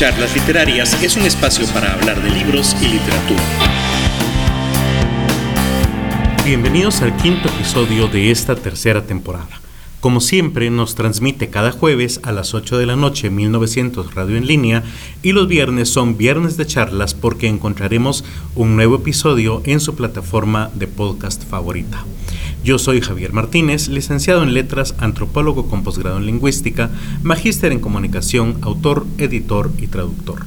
Charlas Literarias es un espacio para hablar de libros y literatura. Bienvenidos al quinto episodio de esta tercera temporada. Como siempre, nos transmite cada jueves a las 8 de la noche 1900 Radio en línea y los viernes son viernes de charlas porque encontraremos un nuevo episodio en su plataforma de podcast favorita. Yo soy Javier Martínez, licenciado en Letras, antropólogo con posgrado en Lingüística, magíster en Comunicación, autor, editor y traductor.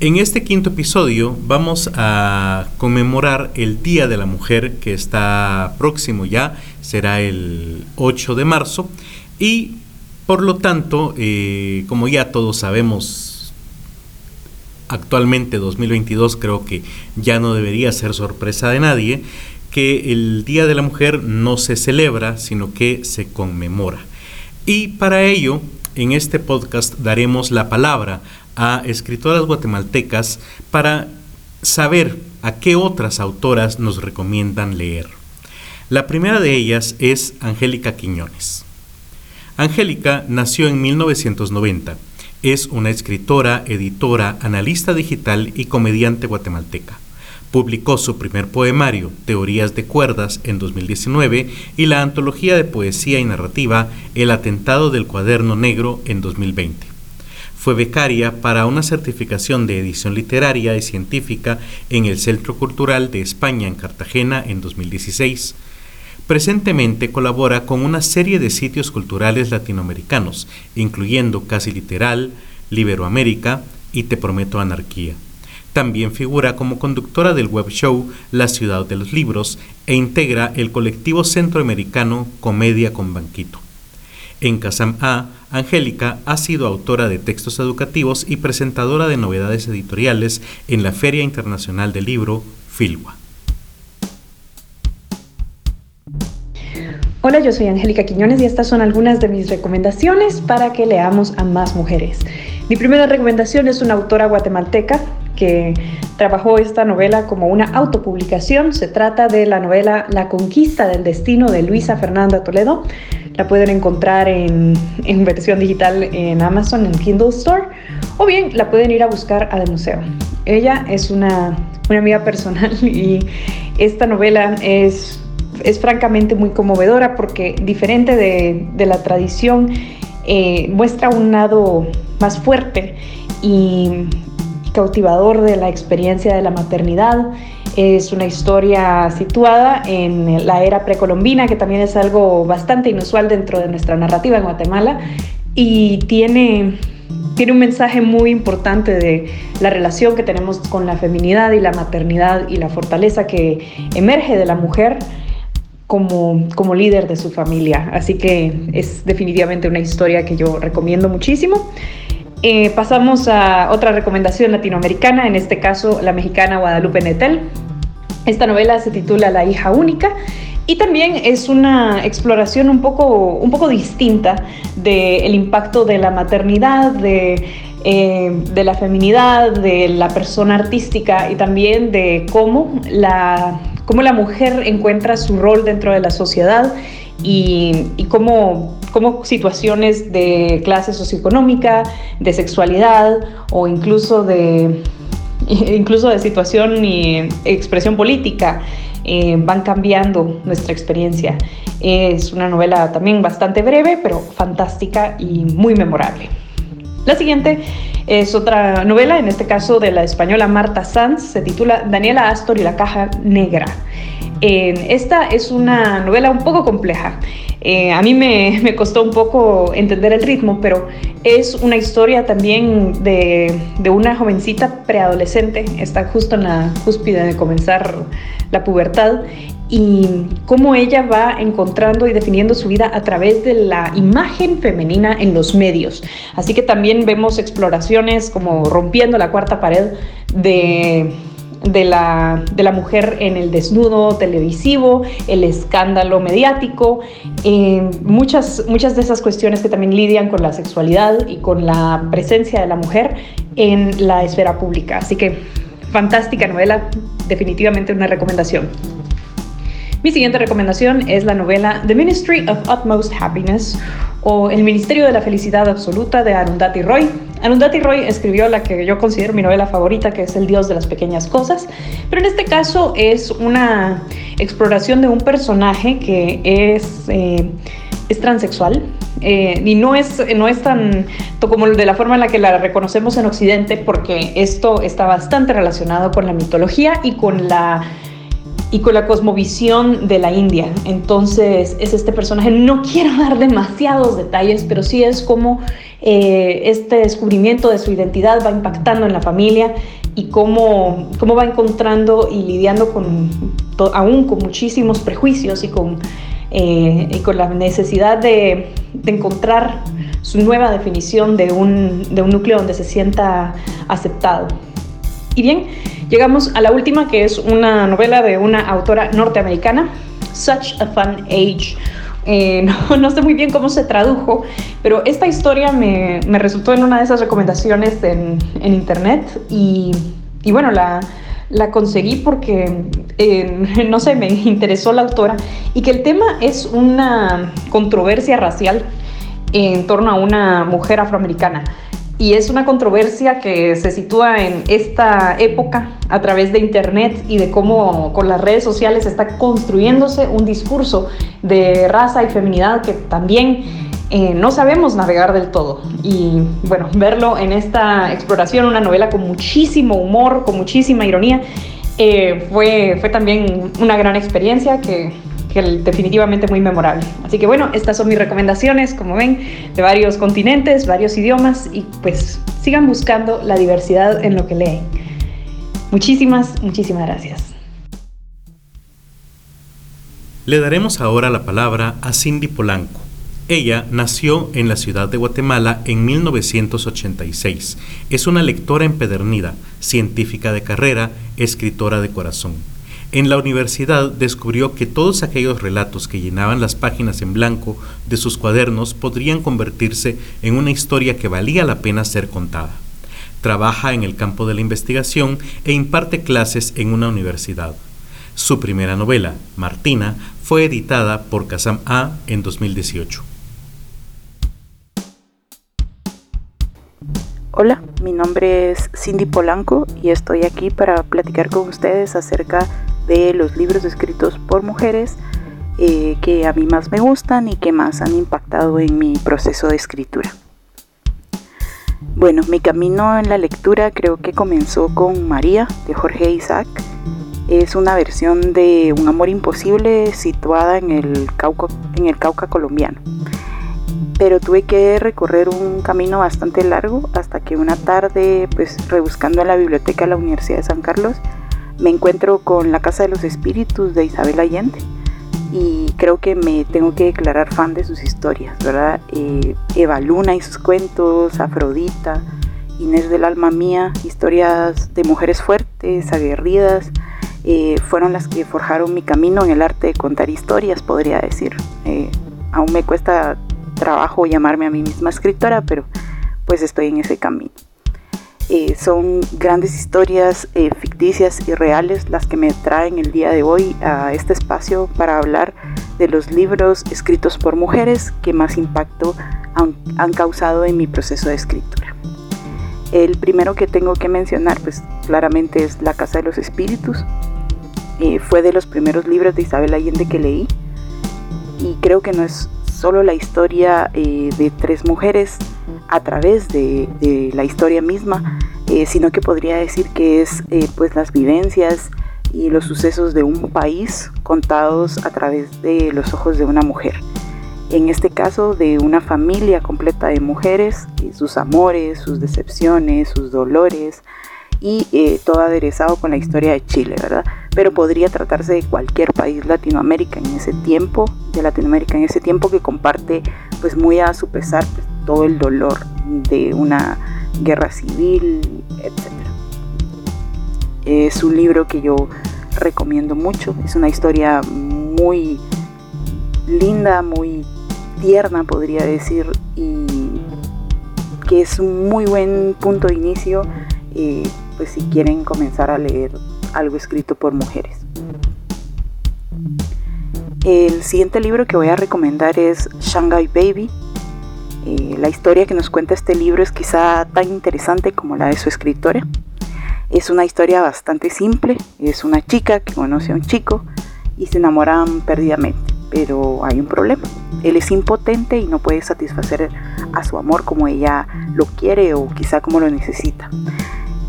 En este quinto episodio vamos a conmemorar el Día de la Mujer que está próximo ya, será el 8 de marzo y por lo tanto, eh, como ya todos sabemos, actualmente 2022 creo que ya no debería ser sorpresa de nadie que el Día de la Mujer no se celebra, sino que se conmemora. Y para ello, en este podcast daremos la palabra a escritoras guatemaltecas para saber a qué otras autoras nos recomiendan leer. La primera de ellas es Angélica Quiñones. Angélica nació en 1990. Es una escritora, editora, analista digital y comediante guatemalteca. Publicó su primer poemario, Teorías de Cuerdas, en 2019 y la antología de poesía y narrativa El Atentado del Cuaderno Negro en 2020. Fue becaria para una certificación de edición literaria y científica en el Centro Cultural de España en Cartagena en 2016. Presentemente colabora con una serie de sitios culturales latinoamericanos, incluyendo Casi Literal, Liberoamérica y Te Prometo Anarquía. También figura como conductora del web show La Ciudad de los Libros e integra el colectivo centroamericano Comedia con Banquito. En Casam A, Angélica ha sido autora de textos educativos y presentadora de novedades editoriales en la Feria Internacional del Libro, Filwa. Hola, yo soy Angélica Quiñones y estas son algunas de mis recomendaciones para que leamos a más mujeres. Mi primera recomendación es una autora guatemalteca que trabajó esta novela como una autopublicación. Se trata de la novela La conquista del destino de Luisa Fernanda Toledo. La pueden encontrar en, versión digital en Amazon, en Kindle Store, o bien la pueden ir a buscar al museo. Ella es una, amiga personal y esta novela es, es francamente muy conmovedora porque diferente de, la tradición, eh, muestra un lado más fuerte y cautivador de la experiencia de la maternidad es una historia situada en la era precolombina, que también es algo bastante inusual dentro de nuestra narrativa en Guatemala, y tiene, tiene un mensaje muy importante de la relación que tenemos con la feminidad y la maternidad y la fortaleza que emerge de la mujer como, como líder de su familia. Así que es definitivamente una historia que yo recomiendo muchísimo. Eh, pasamos a otra recomendación latinoamericana, en este caso la mexicana Guadalupe Netel, esta novela se titula La hija única y también es una exploración un poco, un poco distinta del impacto de la maternidad, de, eh, de, la feminidad, de la persona artística y también de cómo la, cómo la mujer encuentra su rol dentro de la sociedad y, cómo, cómo, situaciones de clase socioeconómica, de sexualidad o incluso de incluso de situación y expresión política, eh, van cambiando nuestra experiencia. Es una novela también bastante breve, pero fantástica y muy memorable. La siguiente es otra novela, en este caso de la española Marta Sanz, se titula Daniela Astor y la caja negra. esta es una novela un poco compleja. Eh, a mí me, costó un poco entender el ritmo, pero es una historia también de, una jovencita preadolescente, está justo en la cúspide de comenzar la pubertad, y cómo ella va encontrando y definiendo su vida a través de la imagen femenina en los medios. Así que también vemos exploraciones como rompiendo la cuarta pared de la, mujer en el desnudo televisivo, el escándalo mediático, eh, muchas, muchas de esas cuestiones que también lidian con la sexualidad y con la presencia de la mujer en la esfera pública. Así que fantástica novela, definitivamente una recomendación. Mi siguiente recomendación es la novela The Ministry of Utmost Happiness o El Ministerio de la Felicidad Absoluta de Arundhati Roy Arundhati Roy escribió la que yo considero mi novela favorita, que es El Dios de las Pequeñas Cosas, pero en este caso es una exploración de un personaje que es, eh, es transexual. Eh, y no es, no es tan como de la forma en la que la reconocemos en Occidente, porque esto está bastante relacionado con la mitología y con la y con la cosmovisión de la India. Entonces es este personaje, no quiero dar demasiados detalles, pero sí es como eh, este descubrimiento de su identidad va impactando en la familia y cómo, cómo va encontrando y lidiando con, aún con muchísimos prejuicios y con, eh, y con la necesidad de, de, encontrar su nueva definición de un, de un núcleo donde se sienta aceptado. Y bien, Llegamos a la última, que es una novela de una autora norteamericana, Such a Fun Age. Eh, no, sé muy bien cómo se tradujo, pero esta historia me, resultó en una de esas recomendaciones en, internet y, bueno, la, conseguí porque, no sé, me interesó la autora y que el tema es una controversia racial en torno a una mujer afroamericana y es una controversia que se sitúa en esta época a través de Internet y de cómo con las redes sociales está construyéndose un discurso de raza y feminidad que también eh, no sabemos navegar del todo. Y bueno, verlo en esta exploración, una novela con muchísimo humor, con muchísima ironía, eh, fue, fue también una gran experiencia que que definitivamente muy memorable. Así que bueno, estas son mis recomendaciones, como ven, de varios continentes, varios idiomas y pues sigan buscando la diversidad en lo que leen. Muchísimas, muchísimas gracias. Le daremos ahora la palabra a Cindy Polanco. Ella nació en la ciudad de Guatemala en 1986. Es una lectora empedernida, científica de carrera, escritora de corazón. En la universidad descubrió que todos aquellos relatos que llenaban las páginas en blanco de sus cuadernos podrían convertirse en una historia que valía la pena ser contada. Trabaja en el campo de la investigación e imparte clases en una universidad. Su primera novela, Martina, fue editada por Kazam A en 2018. Hola, mi nombre es Cindy Polanco y estoy aquí para platicar con ustedes acerca de los libros escritos por mujeres eh, que a mí más me gustan y que más han impactado en mi proceso de escritura. Bueno, mi camino en la lectura creo que comenzó con María de Jorge Isaac. Es una versión de Un amor imposible situada en el Cauca, en el Cauca colombiano. Pero tuve que recorrer un camino bastante largo hasta que una tarde, pues rebuscando en la biblioteca de la Universidad de San Carlos, me encuentro con La Casa de los Espíritus de Isabel Allende y creo que me tengo que declarar fan de sus historias, ¿verdad? Eh, Eva Luna y sus cuentos, Afrodita, Inés del Alma Mía, historias de mujeres fuertes, aguerridas, eh, fueron las que forjaron mi camino en el arte de contar historias, podría decir. Eh, aún me cuesta trabajo llamarme a mí misma escritora, pero pues estoy en ese camino. Eh, son grandes historias eh, ficticias y reales las que me traen el día de hoy a este espacio para hablar de los libros escritos por mujeres que más impacto han, causado en mi proceso de escritura. El primero que tengo que mencionar, pues claramente es La Casa de los Espíritus. Eh, fue de los primeros libros de Isabel Allende que leí y creo que no es solo la historia de tres mujeres, a través de, la historia misma, eh, sino que podría decir que es eh, pues las vivencias y los sucesos de un país contados a través de los ojos de una mujer. En este caso de una familia completa de mujeres, sus amores, sus decepciones, sus dolores y eh, todo aderezado con la historia de Chile, ¿verdad? Pero podría tratarse de cualquier país Latinoamérica en ese tiempo, de Latinoamérica en ese tiempo que comparte pues muy a su pesar pues, todo el dolor de una guerra civil, etc. Es un libro que yo recomiendo mucho, es una historia muy linda, muy tierna podría decir, y que es un muy buen punto de inicio, eh, pues si quieren comenzar a leer algo escrito por mujeres. El siguiente libro que voy a recomendar es Shanghai Baby Eh, la historia que nos cuenta este libro es quizá tan interesante como la de su escritora. Es una historia bastante simple, es una chica que conoce a un chico y se enamoran perdidamente, pero hay un problema. Él es impotente y no puede satisfacer a su amor como ella lo quiere o quizá como lo necesita.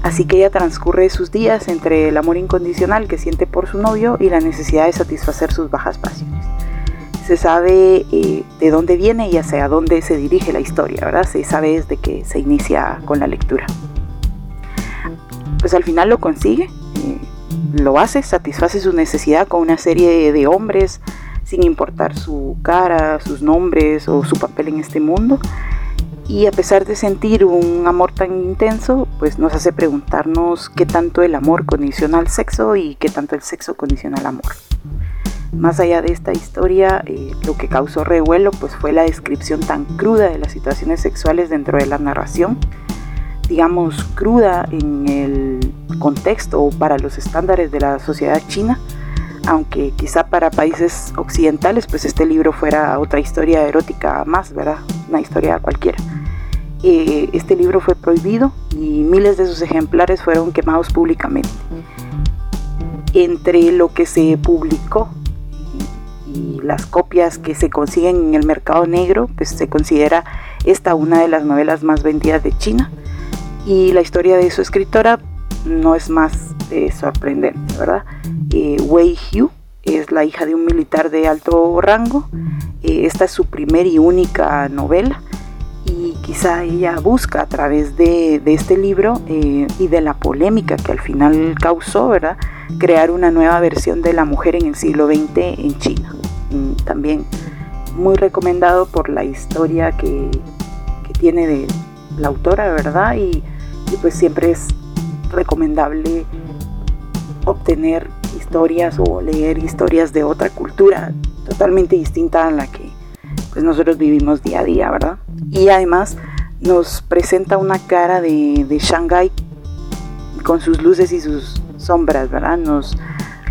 Así que ella transcurre sus días entre el amor incondicional que siente por su novio y la necesidad de satisfacer sus bajas pasiones. Se sabe eh, de dónde viene y hacia dónde se dirige la historia, ¿verdad? Se sabe desde que se inicia con la lectura. Pues al final lo consigue, eh, lo hace, satisface su necesidad con una serie de hombres, sin importar su cara, sus nombres o su papel en este mundo y a pesar de sentir un amor tan intenso, pues nos hace preguntarnos qué tanto el amor condiciona al sexo y qué tanto el sexo condiciona al amor. Más allá de esta historia, eh, lo que causó revuelo pues fue la descripción tan cruda de las situaciones sexuales dentro de la narración, digamos cruda en el contexto o para los estándares de la sociedad china, aunque quizá para países occidentales pues este libro fuera otra historia erótica más, ¿verdad? Una historia cualquiera. Eh, este libro fue prohibido y miles de sus ejemplares fueron quemados públicamente. Entre lo que se publicó y las copias que se consiguen en el mercado negro, pues se considera esta una de las novelas más vendidas de China y la historia de su escritora no es más eh, sorprendente, ¿verdad? Eh, Wei Hu es la hija de un militar de alto rango. esta es su primer y única novela y quizá ella busca a través de, este libro eh, y de la polémica que al final causó, ¿verdad? Crear una nueva versión de la mujer en el siglo XX en China. Mm, también muy recomendado por la historia que, tiene de la autora, ¿verdad? Y, y pues siempre es recomendable obtener historias o leer historias de otra cultura totalmente distinta a la que pues nosotros vivimos día a día, ¿verdad? Y además nos presenta una cara de, de Shanghái con sus luces y sus sombras, ¿verdad? Nos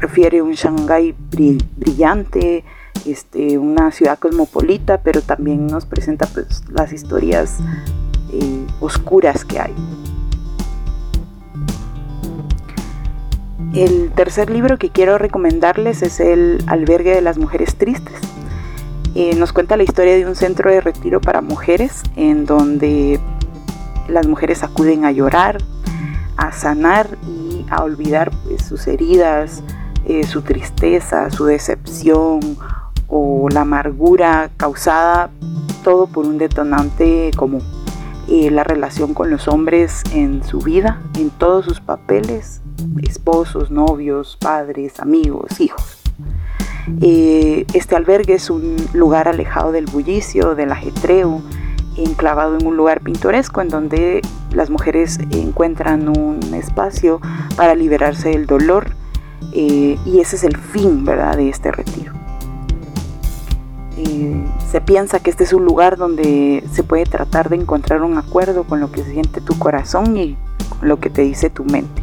refiere a un Shanghái brillante, este, una ciudad cosmopolita, pero también nos presenta pues, las historias eh, oscuras que hay. El tercer libro que quiero recomendarles es El albergue de las mujeres tristes. Eh, nos cuenta la historia de un centro de retiro para mujeres en donde las mujeres acuden a llorar, a sanar y a olvidar pues, sus heridas, eh, su tristeza, su decepción o la amargura causada todo por un detonante común. Eh, la relación con los hombres en su vida, en todos sus papeles, esposos, novios, padres, amigos, hijos. Eh, este albergue es un lugar alejado del bullicio, del ajetreo, enclavado en un lugar pintoresco en donde las mujeres encuentran un espacio para liberarse del dolor eh, y ese es el fin ¿verdad? de este retiro. Eh, se piensa que este es un lugar donde se puede tratar de encontrar un acuerdo con lo que siente tu corazón y lo que te dice tu mente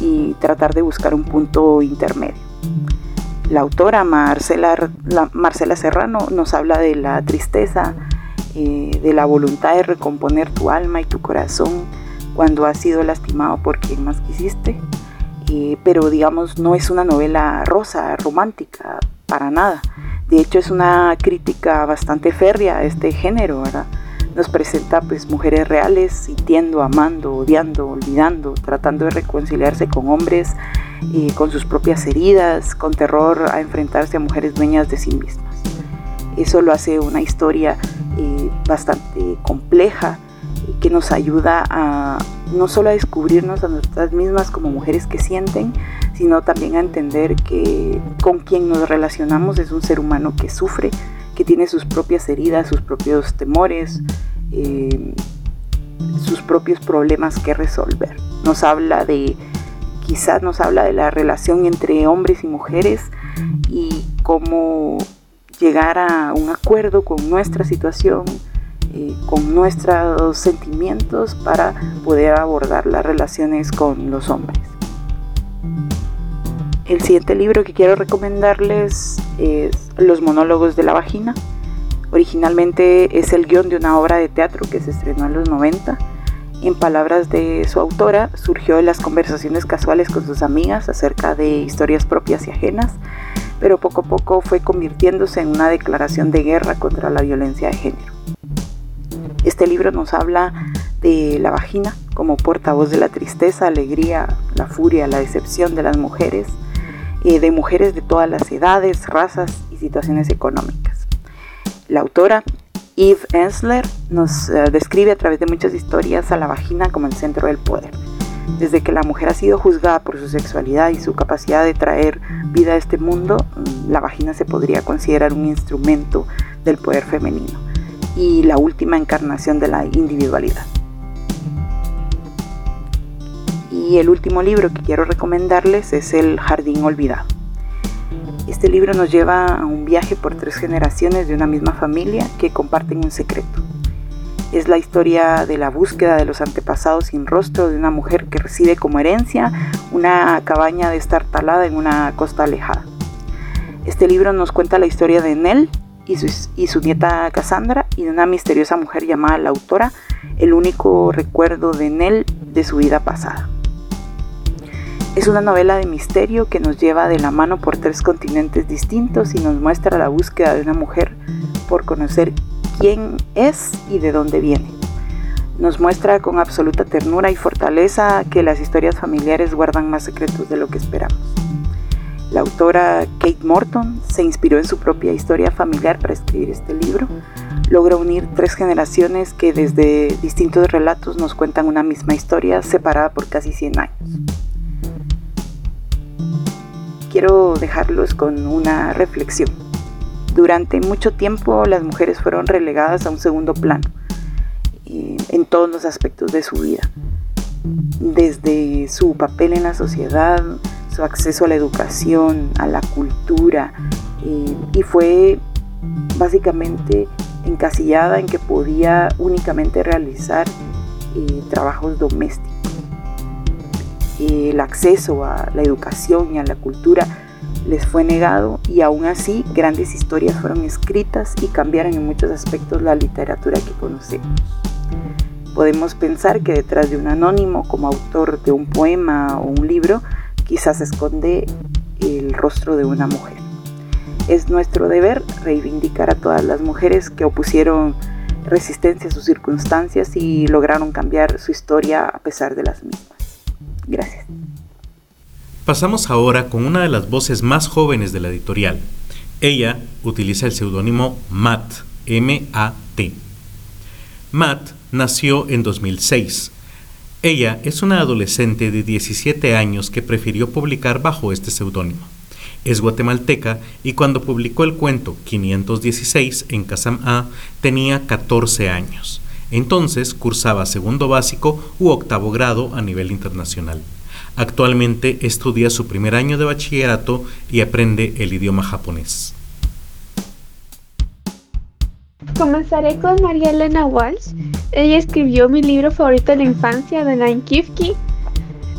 y tratar de buscar un punto intermedio. La autora Marcela, Marcela Serrano nos habla de la tristeza, eh, de la voluntad de recomponer tu alma y tu corazón cuando has sido lastimado por quien más quisiste. Eh, pero digamos, no es una novela rosa, romántica, para nada. De hecho, es una crítica bastante férrea a este género, ¿verdad? Nos presenta pues mujeres reales sintiendo, amando, odiando, olvidando, tratando de reconciliarse con hombres y con sus propias heridas, con terror a enfrentarse a mujeres dueñas de sí mismas. Eso lo hace una historia eh, bastante compleja que nos ayuda a no solo a descubrirnos a nuestras mismas como mujeres que sienten, sino también a entender que con quien nos relacionamos es un ser humano que sufre, que tiene sus propias heridas, sus propios temores, eh, sus propios problemas que resolver. Nos habla de, quizás nos habla de la relación entre hombres y mujeres y cómo llegar a un acuerdo con nuestra situación, con nuestros sentimientos para poder abordar las relaciones con los hombres. El siguiente libro que quiero recomendarles es Los monólogos de la vagina Originalmente es el guion de una obra de teatro que se estrenó en los 90. En palabras de su autora, surgió de las conversaciones casuales con sus amigas acerca de historias propias y ajenas, pero poco a poco fue convirtiéndose en una declaración de guerra contra la violencia de género. Este libro nos habla de la vagina como portavoz de la tristeza, alegría, la furia, la decepción de las mujeres, eh, de mujeres de todas las edades, razas y situaciones económicas. La autora Eve Ensler nos eh, describe a través de muchas historias a la vagina como el centro del poder. Desde que la mujer ha sido juzgada por su sexualidad y su capacidad de traer vida a este mundo, mm, la vagina se podría considerar un instrumento del poder femenino y la última encarnación de la individualidad. Y el último libro que quiero recomendarles es El Jardín Olvidado. Este libro nos lleva a un viaje por tres generaciones de una misma familia que comparten un secreto. Es la historia de la búsqueda de los antepasados sin rostro de una mujer que recibe como herencia una cabaña destartalada en una costa alejada. Este libro nos cuenta la historia de Nell y su, nieta Cassandra y de una misteriosa mujer llamada la autora, el único recuerdo de Nell de su vida pasada. Es una novela de misterio que nos lleva de la mano por tres continentes distintos y nos muestra la búsqueda de una mujer por conocer quién es y de dónde viene. Nos muestra con absoluta ternura y fortaleza que las historias familiares guardan más secretos de lo que esperamos. La autora Kate Morton se inspiró en su propia historia familiar para escribir este libro. Logra unir tres generaciones que desde distintos relatos nos cuentan una misma historia separada por casi 100 años quiero dejarlos con una reflexión. Durante mucho tiempo las mujeres fueron relegadas a un segundo plano en todos los aspectos de su vida, desde su papel en la sociedad, su acceso a la educación, a la cultura, eh, y fue básicamente encasillada en que podía únicamente realizar eh, trabajos domésticos el acceso a la educación y a la cultura les fue negado y aún así grandes historias fueron escritas y cambiaron en muchos aspectos la literatura que conocemos. Podemos pensar que detrás de un anónimo como autor de un poema o un libro quizás se esconde el rostro de una mujer. Es nuestro deber reivindicar a todas las mujeres que opusieron resistencia a sus circunstancias y lograron cambiar su historia a pesar de las mismas. Gracias. Pasamos ahora con una de las voces más jóvenes de la editorial. Ella utiliza el seudónimo Matt, M-A-T. Matt nació en 2006. Ella es una adolescente de 17 años que prefirió publicar bajo este seudónimo. Es guatemalteca y cuando publicó el cuento 516 en Casam A tenía 14 años. Entonces cursaba segundo básico u octavo grado a nivel internacional. Actualmente estudia su primer año de bachillerato y aprende el idioma japonés. Comenzaré con María Elena Walsh. Ella escribió mi libro favorito de la infancia, The Nine Kifki.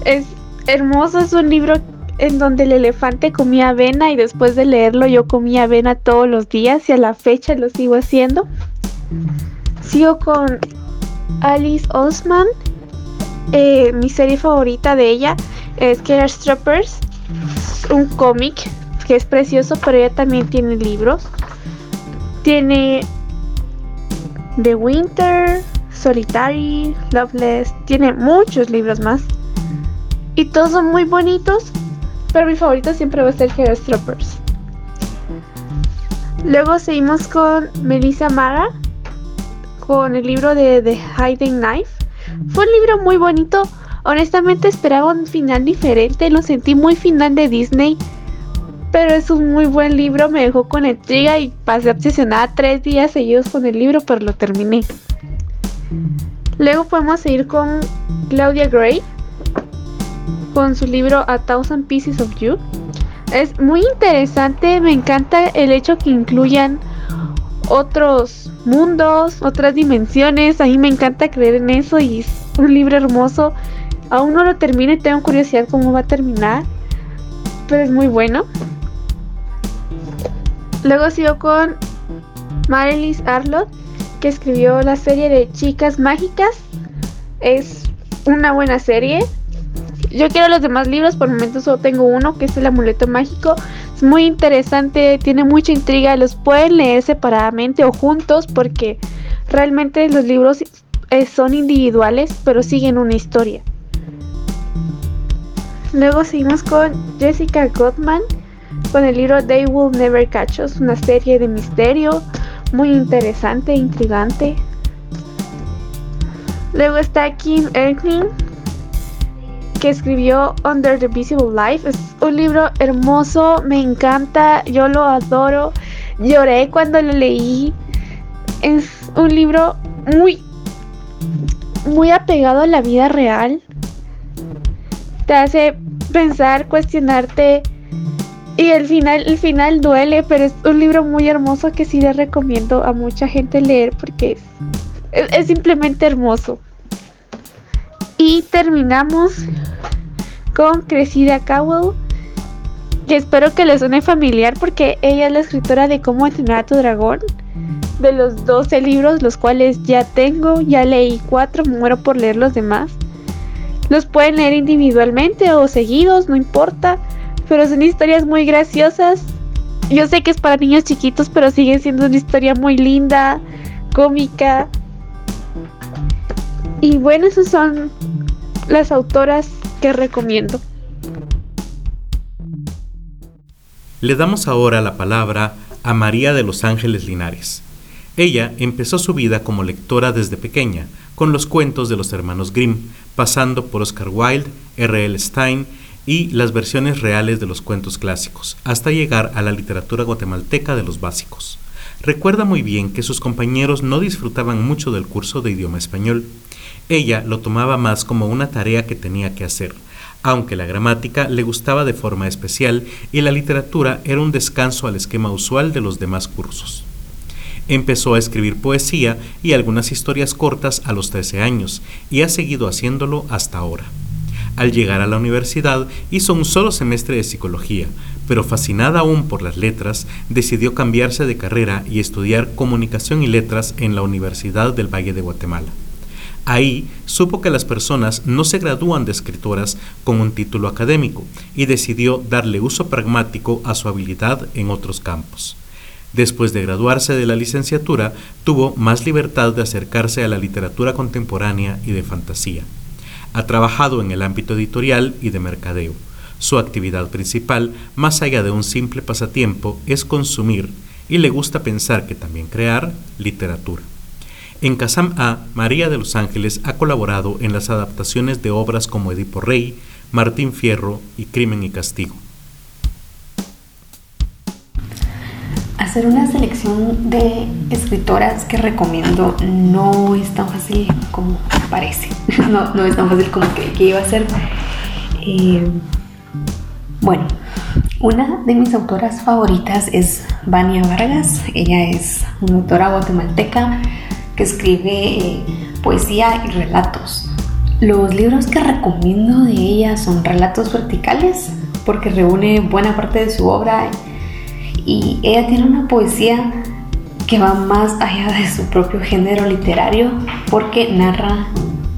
Es hermoso, es un libro en donde el elefante comía avena y después de leerlo yo comía avena todos los días y a la fecha lo sigo haciendo. Sigo con Alice Osman. Eh, mi serie favorita de ella es Killer Strippers, un cómic que es precioso, pero ella también tiene libros. Tiene The Winter, Solitary, Loveless, tiene muchos libros más. Y todos son muy bonitos, pero mi favorito siempre va a ser Strippers. Luego seguimos con Melissa Mara con el libro de The Hiding Knife. Fue un libro muy bonito. Honestamente esperaba un final diferente. Lo sentí muy final de Disney. Pero es un muy buen libro. Me dejó con intriga y pasé obsesionada tres días seguidos con el libro, pero lo terminé. Luego podemos seguir con Claudia Gray. Con su libro A Thousand Pieces of You. Es muy interesante. Me encanta el hecho que incluyan otros mundos, otras dimensiones. A mí me encanta creer en eso y es un libro hermoso. Aún no lo termino y tengo curiosidad cómo va a terminar. Pero es muy bueno. Luego sigo con Marilyn Arlott, que escribió la serie de Chicas Mágicas. Es una buena serie. Yo quiero los demás libros, por el momento solo tengo uno, que es El Amuleto Mágico. Es muy interesante, tiene mucha intriga, los pueden leer separadamente o juntos porque realmente los libros eh, son individuales, pero siguen una historia. Luego seguimos con Jessica Gottman con el libro They Will Never Catch Us, una serie de misterio muy interesante, intrigante. Luego está Kim Erkling que escribió Under the Visible Life. Es un libro hermoso, me encanta, yo lo adoro. Lloré cuando lo leí. Es un libro muy, muy apegado a la vida real. Te hace pensar, cuestionarte. Y el final, el final duele, pero es un libro muy hermoso que sí le recomiendo a mucha gente leer porque es, es simplemente hermoso. Y terminamos con Crecida Cowell, que espero que les suene familiar porque ella es la escritora de Cómo entrenar a tu dragón, de los 12 libros, los cuales ya tengo, ya leí 4, muero por leer los demás. Los pueden leer individualmente o seguidos, no importa, pero son historias muy graciosas. Yo sé que es para niños chiquitos, pero sigue siendo una historia muy linda, cómica. Y bueno, esas son las autoras que recomiendo. Le damos ahora la palabra a María de los Ángeles Linares. Ella empezó su vida como lectora desde pequeña, con los cuentos de los hermanos Grimm, pasando por Oscar Wilde, R. L. Stein y las versiones reales de los cuentos clásicos, hasta llegar a la literatura guatemalteca de los básicos. Recuerda muy bien que sus compañeros no disfrutaban mucho del curso de idioma español. Ella lo tomaba más como una tarea que tenía que hacer, aunque la gramática le gustaba de forma especial y la literatura era un descanso al esquema usual de los demás cursos. Empezó a escribir poesía y algunas historias cortas a los 13 años y ha seguido haciéndolo hasta ahora. Al llegar a la universidad hizo un solo semestre de psicología, pero fascinada aún por las letras, decidió cambiarse de carrera y estudiar comunicación y letras en la Universidad del Valle de Guatemala. Ahí supo que las personas no se gradúan de escritoras con un título académico y decidió darle uso pragmático a su habilidad en otros campos. Después de graduarse de la licenciatura, tuvo más libertad de acercarse a la literatura contemporánea y de fantasía. Ha trabajado en el ámbito editorial y de mercadeo. Su actividad principal, más allá de un simple pasatiempo, es consumir y le gusta pensar que también crear literatura. En Casam A, María de los Ángeles ha colaborado en las adaptaciones de obras como Edipo Rey, Martín Fierro y Crimen y Castigo. Hacer una selección de escritoras que recomiendo no es tan fácil como parece. No, no es tan fácil como que, iba a ser. Eh, bueno, una de mis autoras favoritas es Vania Vargas. Ella es una autora guatemalteca que escribe eh, poesía y relatos. Los libros que recomiendo de ella son relatos verticales porque reúne buena parte de su obra y ella tiene una poesía que va más allá de su propio género literario porque narra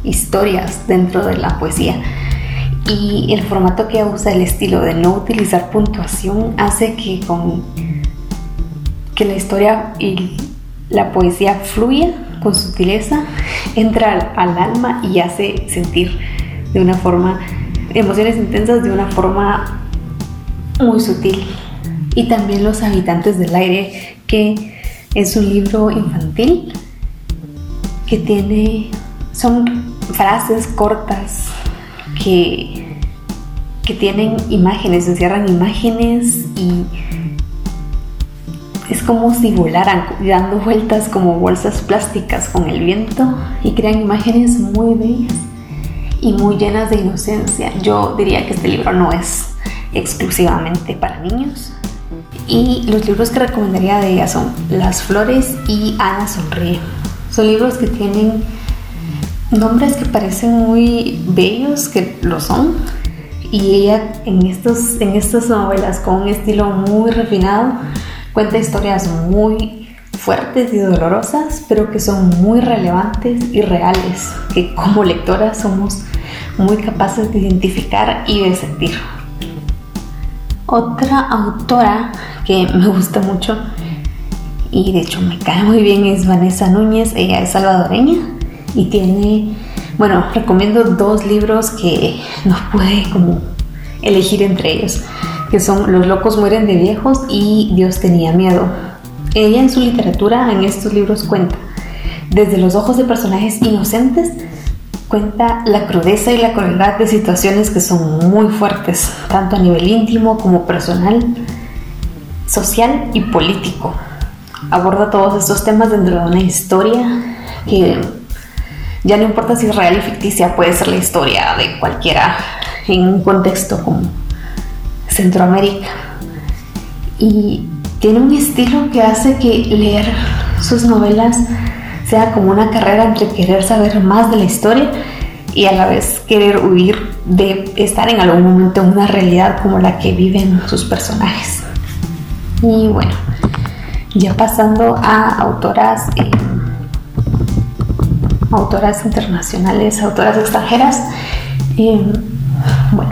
historias dentro de la poesía. Y el formato que usa, el estilo de no utilizar puntuación, hace que, con, que la historia y la poesía fluya con sutileza, entra al, al alma y hace sentir de una forma emociones intensas de una forma muy sutil y también Los habitantes del aire, que es un libro infantil que tiene, son frases cortas que, que tienen imágenes, encierran imágenes y es como si volaran dando vueltas como bolsas plásticas con el viento y crean imágenes muy bellas y muy llenas de inocencia. Yo diría que este libro no es exclusivamente para niños, y los libros que recomendaría de ella son Las Flores y Ana Sonríe. Son libros que tienen nombres que parecen muy bellos, que lo son. Y ella en, estos, en estas novelas con un estilo muy refinado cuenta historias muy fuertes y dolorosas, pero que son muy relevantes y reales, que como lectoras somos muy capaces de identificar y de sentir. Otra autora que me gusta mucho y de hecho me cae muy bien es Vanessa Núñez, ella es salvadoreña y tiene, bueno, recomiendo dos libros que no puede como elegir entre ellos, que son Los locos mueren de viejos y Dios tenía miedo. Ella en su literatura, en estos libros, cuenta desde los ojos de personajes inocentes, cuenta la crudeza y la crueldad de situaciones que son muy fuertes, tanto a nivel íntimo como personal, social y político. Aborda todos estos temas dentro de una historia que ya no importa si es real y ficticia, puede ser la historia de cualquiera en un contexto como Centroamérica. Y tiene un estilo que hace que leer sus novelas sea como una carrera entre querer saber más de la historia y a la vez querer huir de estar en algún momento en una realidad como la que viven sus personajes. Y bueno, ya pasando a autoras, eh, autoras internacionales, autoras extranjeras, eh, bueno,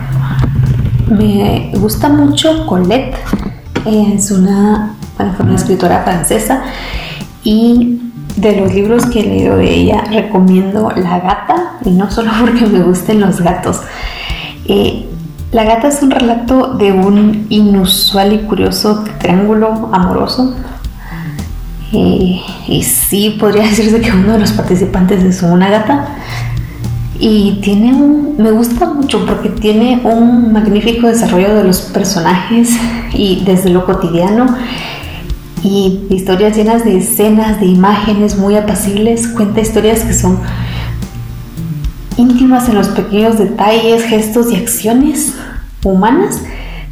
me gusta mucho Colette, es una, bueno, fue una escritora francesa y de los libros que he leído de ella recomiendo La gata, y no solo porque me gusten los gatos. Eh, la gata es un relato de un inusual y curioso triángulo amoroso. Eh, y sí, podría decirse que uno de los participantes es una gata. Y tiene un. Me gusta mucho porque tiene un magnífico desarrollo de los personajes y desde lo cotidiano y historias llenas de escenas, de imágenes muy apacibles, cuenta historias que son íntimas en los pequeños detalles, gestos y acciones humanas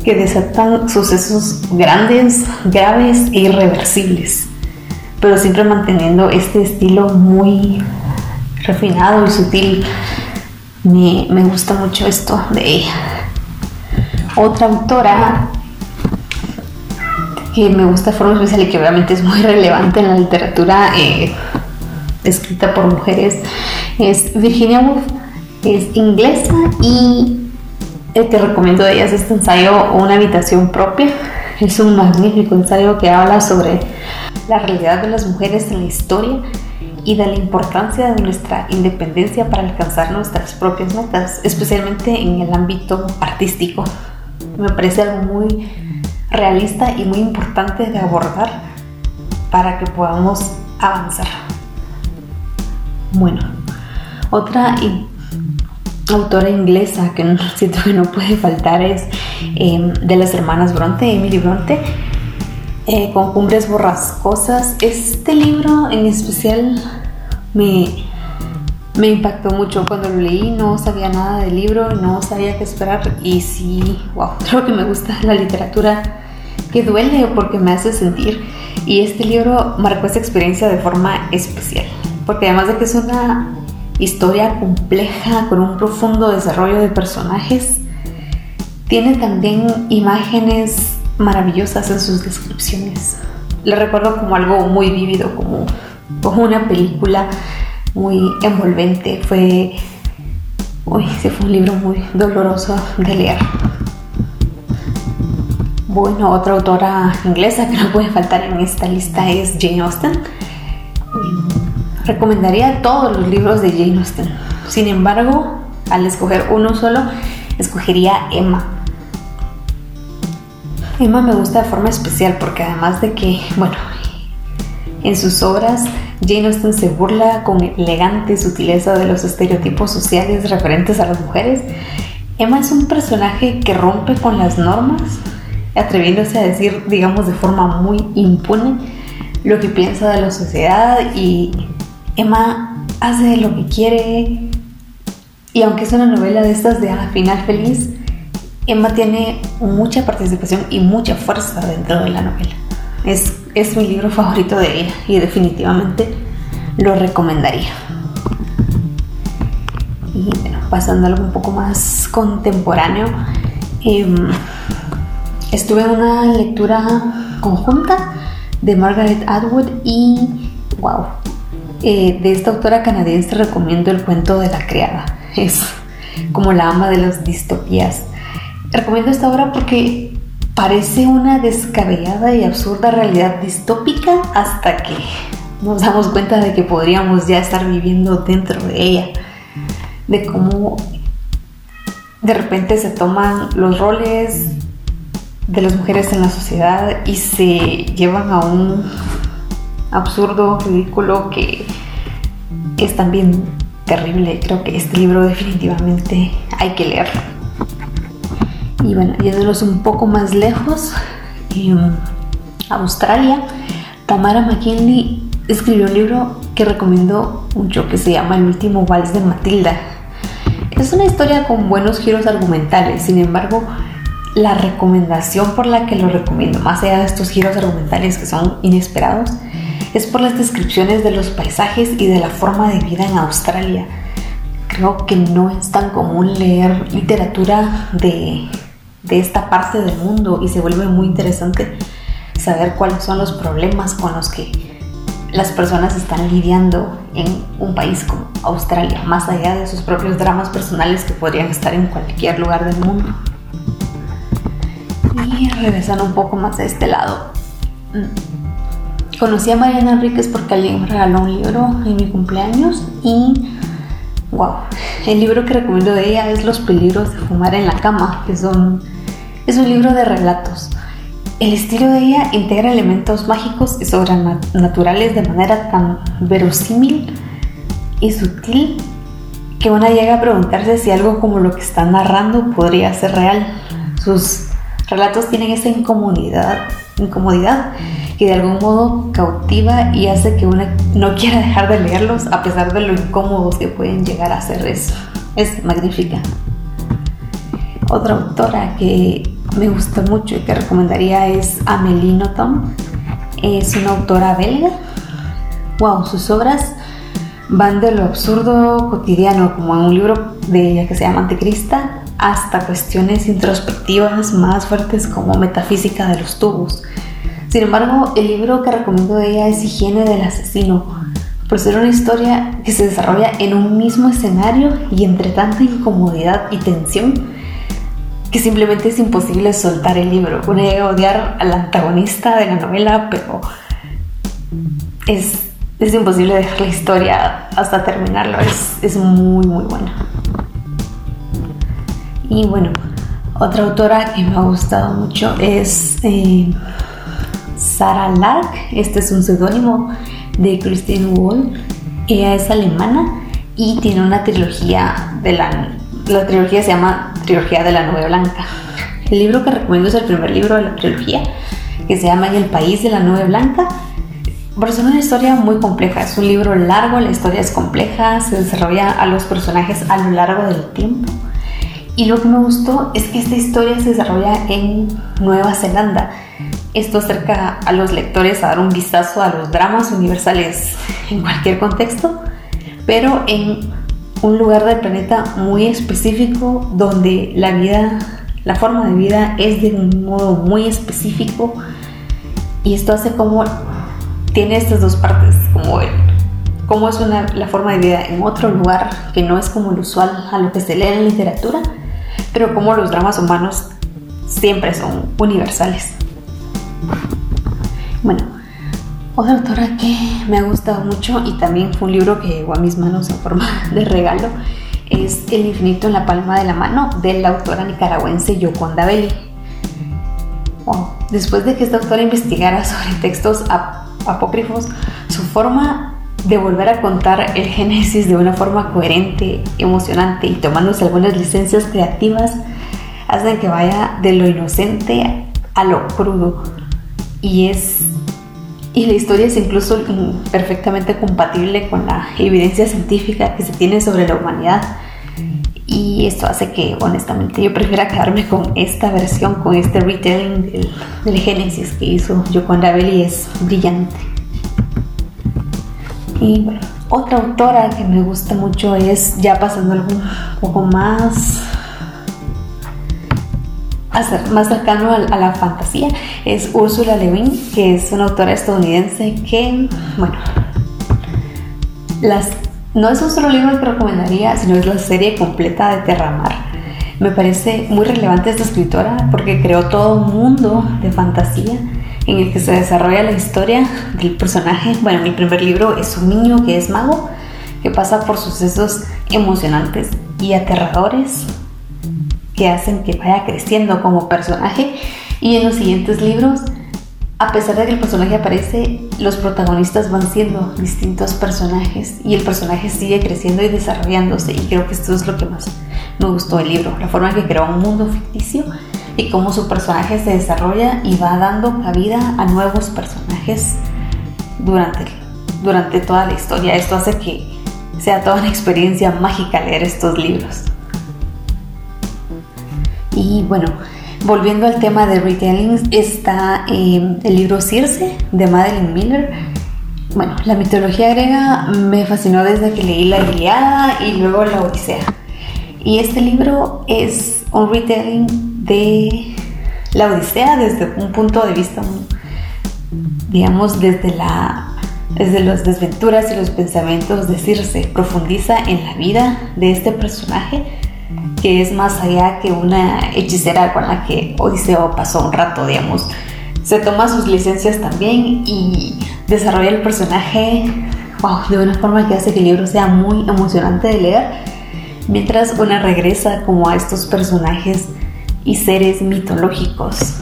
que desatan sucesos grandes, graves e irreversibles, pero siempre manteniendo este estilo muy refinado y sutil. Me, me gusta mucho esto de ella. Otra autora me gusta de forma especial y que obviamente es muy relevante en la literatura eh, escrita por mujeres es Virginia Woolf. Es inglesa y que recomiendo de ella es este ensayo Una habitación propia. Es un magnífico ensayo que habla sobre la realidad de las mujeres en la historia y de la importancia de nuestra independencia para alcanzar nuestras propias metas, especialmente en el ámbito artístico. Me parece algo muy realista y muy importante de abordar para que podamos avanzar. Bueno, otra autora inglesa que siento que no puede faltar es em, de las hermanas Bronte, Emily Bronte, eh, con Cumbres Borrascosas. Este libro en especial me, me impactó mucho cuando lo leí, no sabía nada del libro, no sabía qué esperar y sí, wow, creo que me gusta la literatura que duele porque me hace sentir y este libro marcó esa experiencia de forma especial, porque además de que es una historia compleja con un profundo desarrollo de personajes, tiene también imágenes maravillosas en sus descripciones. Le recuerdo como algo muy vívido, como, como una película muy envolvente. Fue, uy, sí, fue un libro muy doloroso de leer. Bueno, otra autora inglesa que no puede faltar en esta lista es Jane Austen. Recomendaría todos los libros de Jane Austen. Sin embargo, al escoger uno solo, escogería Emma. Emma me gusta de forma especial porque además de que, bueno, en sus obras Jane Austen se burla con elegante sutileza de los estereotipos sociales referentes a las mujeres. Emma es un personaje que rompe con las normas, atreviéndose a decir, digamos, de forma muy impune lo que piensa de la sociedad y Emma hace lo que quiere y aunque es una novela de estas de final feliz, Emma tiene mucha participación y mucha fuerza dentro de la novela. Es es mi libro favorito de ella y definitivamente lo recomendaría. Y bueno, pasando a algo un poco más contemporáneo, em, estuve en una lectura conjunta de Margaret Atwood y wow, eh, de esta autora canadiense recomiendo el cuento de la criada. Es como la ama de las distopías. Recomiendo esta obra porque parece una descabellada y absurda realidad distópica hasta que nos damos cuenta de que podríamos ya estar viviendo dentro de ella. De cómo de repente se toman los roles de las mujeres en la sociedad y se llevan a un absurdo, ridículo que es también terrible. Creo que este libro definitivamente hay que leerlo. Y bueno, yéndonos un poco más lejos, en Australia, Tamara McKinley escribió un libro que recomiendo mucho que se llama El último vals de Matilda. Es una historia con buenos giros argumentales, sin embargo, la recomendación por la que lo recomiendo, más allá de estos giros argumentales que son inesperados, es por las descripciones de los paisajes y de la forma de vida en Australia. Creo que no es tan común leer literatura de, de esta parte del mundo y se vuelve muy interesante saber cuáles son los problemas con los que las personas están lidiando en un país como Australia, más allá de sus propios dramas personales que podrían estar en cualquier lugar del mundo. Y regresando un poco más a este lado, mm, conocí a Mariana Enríquez porque alguien me regaló un libro en mi cumpleaños y wow, el libro que recomiendo de ella es Los peligros de fumar en la cama, que son, es un libro de relatos. El estilo de ella integra elementos mágicos y sobrenaturales de manera tan verosímil y sutil que una llega a preguntarse si algo como lo que está narrando podría ser real. Sus relatos tienen esa incomodidad, incomodidad que de algún modo cautiva y hace que una no quiera dejar de leerlos a pesar de lo incómodos que pueden llegar a ser eso. Es magnífica. Otra autora que me gusta mucho y que recomendaría es Amélie Nothomb. Es una autora belga. Wow, sus obras van de lo absurdo cotidiano, como en un libro de ella que se llama Anticrista, hasta cuestiones introspectivas más fuertes como Metafísica de los tubos. Sin embargo, el libro que recomiendo de ella es Higiene del asesino, por ser una historia que se desarrolla en un mismo escenario y entre tanta incomodidad y tensión que simplemente es imposible soltar el libro. Uno odiar al antagonista de la novela, pero es, es imposible dejar la historia hasta terminarlo. Es, es muy, muy buena. Y bueno, otra autora que me ha gustado mucho es eh, Sarah Lark. Este es un seudónimo de Christine Wall. Ella es alemana y tiene una trilogía de la... La trilogía se llama Trilogía de la Nube Blanca. El libro que recomiendo es el primer libro de la trilogía, que se llama el País de la Nube Blanca. Por es una historia muy compleja, es un libro largo, la historia es compleja, se desarrolla a los personajes a lo largo del tiempo y lo que me gustó es que esta historia se desarrolla en Nueva Zelanda. Esto acerca a los lectores a dar un vistazo a los dramas universales en cualquier contexto, pero en un lugar del planeta muy específico donde la vida, la forma de vida es de un modo muy específico y esto hace como tiene estas dos partes, como el, cómo es una, la forma de vida en otro lugar que no es como lo usual a lo que se lee en literatura pero como los dramas humanos siempre son universales. Bueno, otra autora que me ha gustado mucho y también fue un libro que llegó a mis manos en forma de regalo es El infinito en la palma de la mano de la autora nicaragüense Yoconda Belli. Después de que esta autora investigara sobre textos apócrifos, su forma de volver a contar el Génesis de una forma coherente, emocionante y tomándose algunas licencias creativas, hacen que vaya de lo inocente a lo crudo. Y es y la historia es incluso perfectamente compatible con la evidencia científica que se tiene sobre la humanidad. Y esto hace que honestamente yo prefiera quedarme con esta versión, con este retelling del, Génesis que hizo Yoconda Belli, es brillante. Y otra autora que me gusta mucho es, ya pasando algo un poco más más cercano a, la fantasía es Ursula Le Guin, que es una autora estadounidense que, bueno, las, no es un solo libro que recomendaría, sino es la serie completa de Terramar. Me parece muy relevante esta escritora porque creó todo un mundo de fantasía en el que se desarrolla la historia del personaje. Bueno, mi primer libro es un niño que es mago, que pasa por sucesos emocionantes y aterradores que hacen que vaya creciendo como personaje. Y en los siguientes libros, a pesar de que el personaje aparece, los protagonistas van siendo distintos personajes y el personaje sigue creciendo y desarrollándose. Y creo que esto es lo que más me gustó del libro, la forma en que creó un mundo ficticio y cómo su personaje se desarrolla y va dando cabida a nuevos personajes durante, durante toda la historia. Esto hace que sea toda una experiencia mágica leer estos libros. Y bueno, volviendo al tema de retellings, está em, el libro Circe de Madeline Miller. Bueno, la mitología griega me fascinó desde que leí la Iliada y luego la Odisea. Y este libro es un retelling de la Odisea desde un punto de vista, digamos, desde la desde las desventuras y los pensamientos de Circe, profundiza en la vida de este personaje que es más allá que una hechicera con la que Odiseo pasó un rato, digamos. Se toma sus licencias también y desarrolla el personaje de una forma que hace que el libro sea muy emocionante de leer, mientras una regresa como a estos personajes y seres mitológicos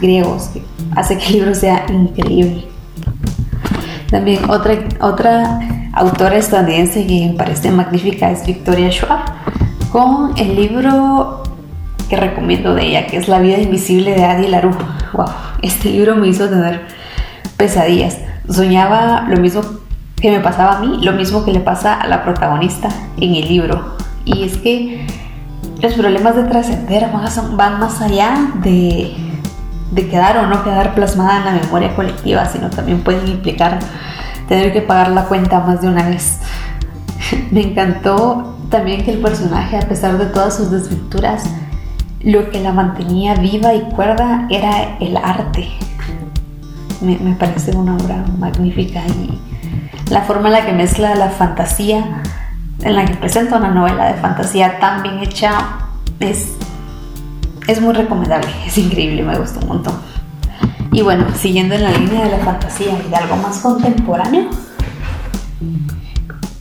griegos, que hace que el libro sea increíble. También otra, otra autora estadounidense que me parece magnífica es Victoria Schwab con el libro que recomiendo de ella, que es La vida invisible de Adi Larue. Wow, este libro me hizo tener pesadillas. Soñaba lo mismo que me pasaba a mí, lo mismo que le pasa a la protagonista en el libro. Y es que los problemas de trascender van más allá de, de quedar o no quedar plasmada en la memoria colectiva, sino también pueden implicar tener que pagar la cuenta más de una vez. me encantó también que el personaje, a pesar de todas sus desventuras, lo que la mantenía viva y cuerda era el arte. Me, parece una obra magnífica y la forma en la que mezcla la fantasía, en la que presenta una novela de fantasía tan bien hecha, es, es muy recomendable, es increíble, me gusta un montón. Y bueno, siguiendo en la línea de la fantasía y de algo más contemporáneo,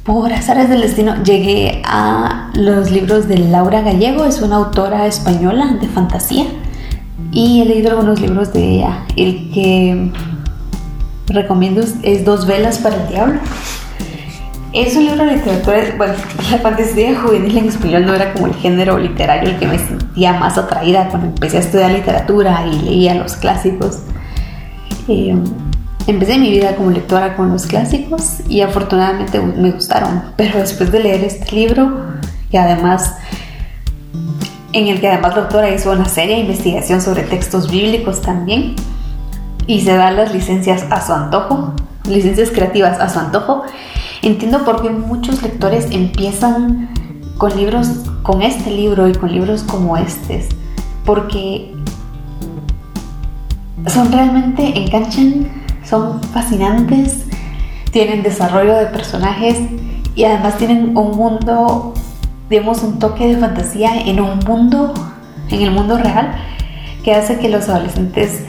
por azares del destino llegué a los libros de Laura Gallego, es una autora española de fantasía y he leído algunos libros de ella. El que recomiendo es Dos velas para el diablo. Es un libro de literatura, bueno, la fantasía juvenil en español no era como el género literario el que me sentía más atraída cuando empecé a estudiar literatura y leía los clásicos. Eh, Empecé mi vida como lectora con los clásicos y afortunadamente me gustaron, pero después de leer este libro, que además en el que además la autora hizo una seria investigación sobre textos bíblicos también y se dan las licencias a su antojo, licencias creativas a su antojo, entiendo por qué muchos lectores empiezan con libros, con este libro y con libros como este, porque son realmente enganchan son fascinantes, tienen desarrollo de personajes y además tienen un mundo, digamos, un toque de fantasía en un mundo, en el mundo real, que hace que los adolescentes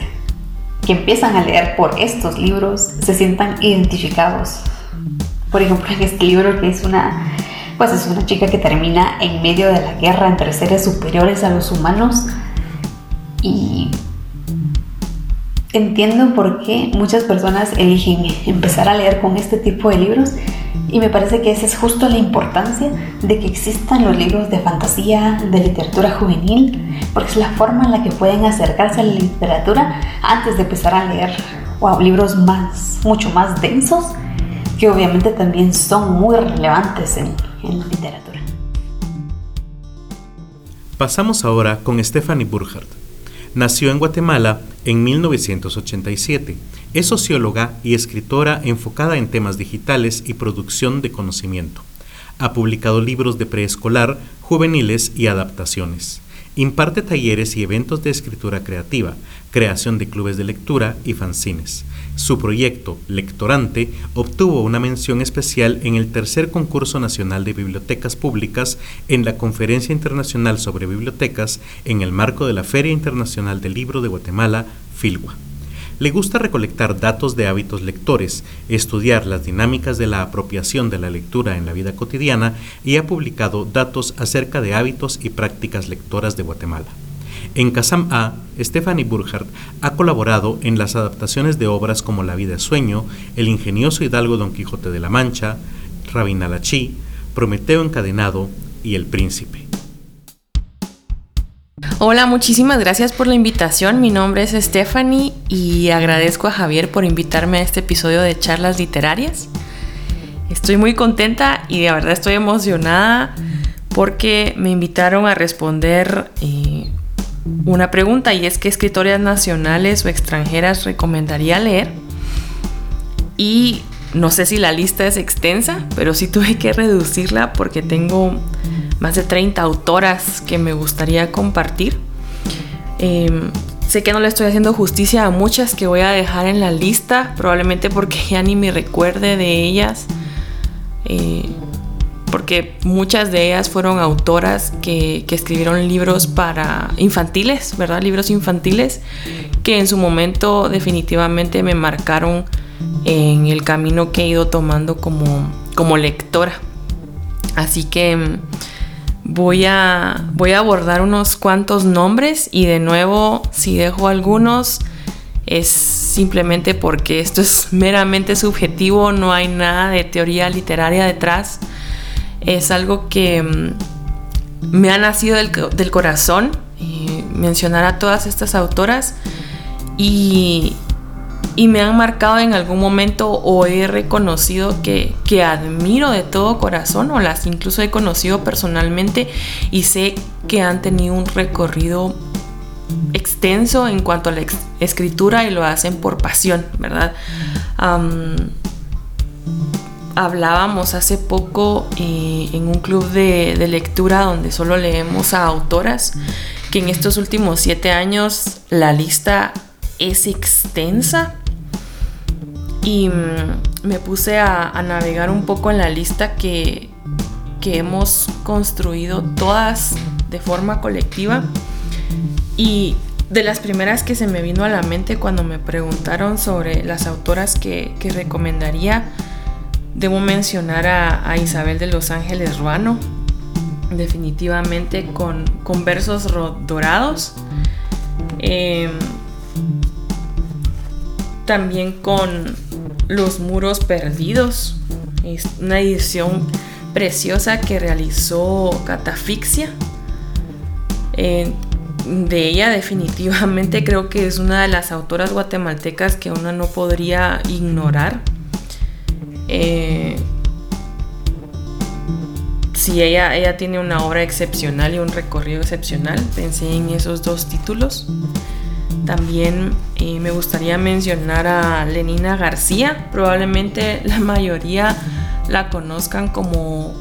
que empiezan a leer por estos libros se sientan identificados. Por ejemplo, en este libro que es una, pues es una chica que termina en medio de la guerra entre seres superiores a los humanos y entiendo por qué muchas personas eligen empezar a leer con este tipo de libros y me parece que esa es justo la importancia de que existan los libros de fantasía, de literatura juvenil, porque es la forma en la que pueden acercarse a la literatura antes de empezar a leer libros más, mucho más densos, que obviamente también son muy relevantes en, en la literatura. Pasamos ahora con Stephanie Burkhardt. Nació en Guatemala en 1987. Es socióloga y escritora enfocada en temas digitales y producción de conocimiento. Ha publicado libros de preescolar, juveniles y adaptaciones. Imparte talleres y eventos de escritura creativa, creación de clubes de lectura y fanzines. Su proyecto, Lectorante, obtuvo una mención especial en el tercer concurso nacional de bibliotecas públicas en la Conferencia Internacional sobre Bibliotecas en el marco de la Feria Internacional del Libro de Guatemala, FILWA. Le gusta recolectar datos de hábitos lectores, estudiar las dinámicas de la apropiación de la lectura en la vida cotidiana y ha publicado datos acerca de hábitos y prácticas lectoras de Guatemala. En Casam A, Stephanie Burkhardt ha colaborado en las adaptaciones de obras como La vida es sueño, El ingenioso hidalgo Don Quijote de la Mancha, Rabinalachi, Prometeo encadenado y El príncipe. Hola, muchísimas gracias por la invitación. Mi nombre es Stephanie y agradezco a Javier por invitarme a este episodio de Charlas Literarias. Estoy muy contenta y de verdad estoy emocionada porque me invitaron a responder eh, una pregunta y es qué escritoras nacionales o extranjeras recomendaría leer. Y no sé si la lista es extensa, pero sí tuve que reducirla porque tengo más de 30 autoras que me gustaría compartir. Em, sé que no le estoy haciendo justicia a muchas que voy a dejar en la lista, probablemente porque ya ni me recuerde de ellas. Eh, porque muchas de ellas fueron autoras que, escribieron libros para infantiles, ¿verdad? Libros infantiles que en su momento definitivamente me marcaron en el camino que he ido tomando como, como lectora. Así que voy a, voy a abordar unos cuantos nombres y de nuevo, si dejo algunos, es simplemente porque esto es meramente subjetivo, no hay nada de teoría literaria detrás. Es algo que mm, me ha nacido del, del corazón, mencionar a todas estas autoras y, y me han marcado en algún momento o he reconocido que, que, admiro de todo corazón o las incluso he conocido personalmente y sé que han tenido un recorrido extenso en cuanto a la escritura y lo hacen por pasión, ¿verdad? Hablábamos hace poco eh, en un club de, lectura donde solo leemos a autoras que en estos últimos siete años la lista es extensa. Y mm, me puse a, navegar un poco en la lista que, que hemos construido todas de forma colectiva. Y de las primeras que se me vino a la mente cuando me preguntaron sobre las autoras que, que recomendaría, debo mencionar a, Isabel de Los Ángeles Ruano, definitivamente con, con versos dorados. Em, también con los muros perdidos. Es una edición preciosa que realizó Catafixia. De ella definitivamente creo que es una de las autoras guatemaltecas que uno no podría ignorar. Eh, si ella, ella tiene una obra excepcional y un recorrido excepcional, pensé en esos dos títulos. También eh, me gustaría mencionar a Lenina García. Probablemente la mayoría la conozcan como,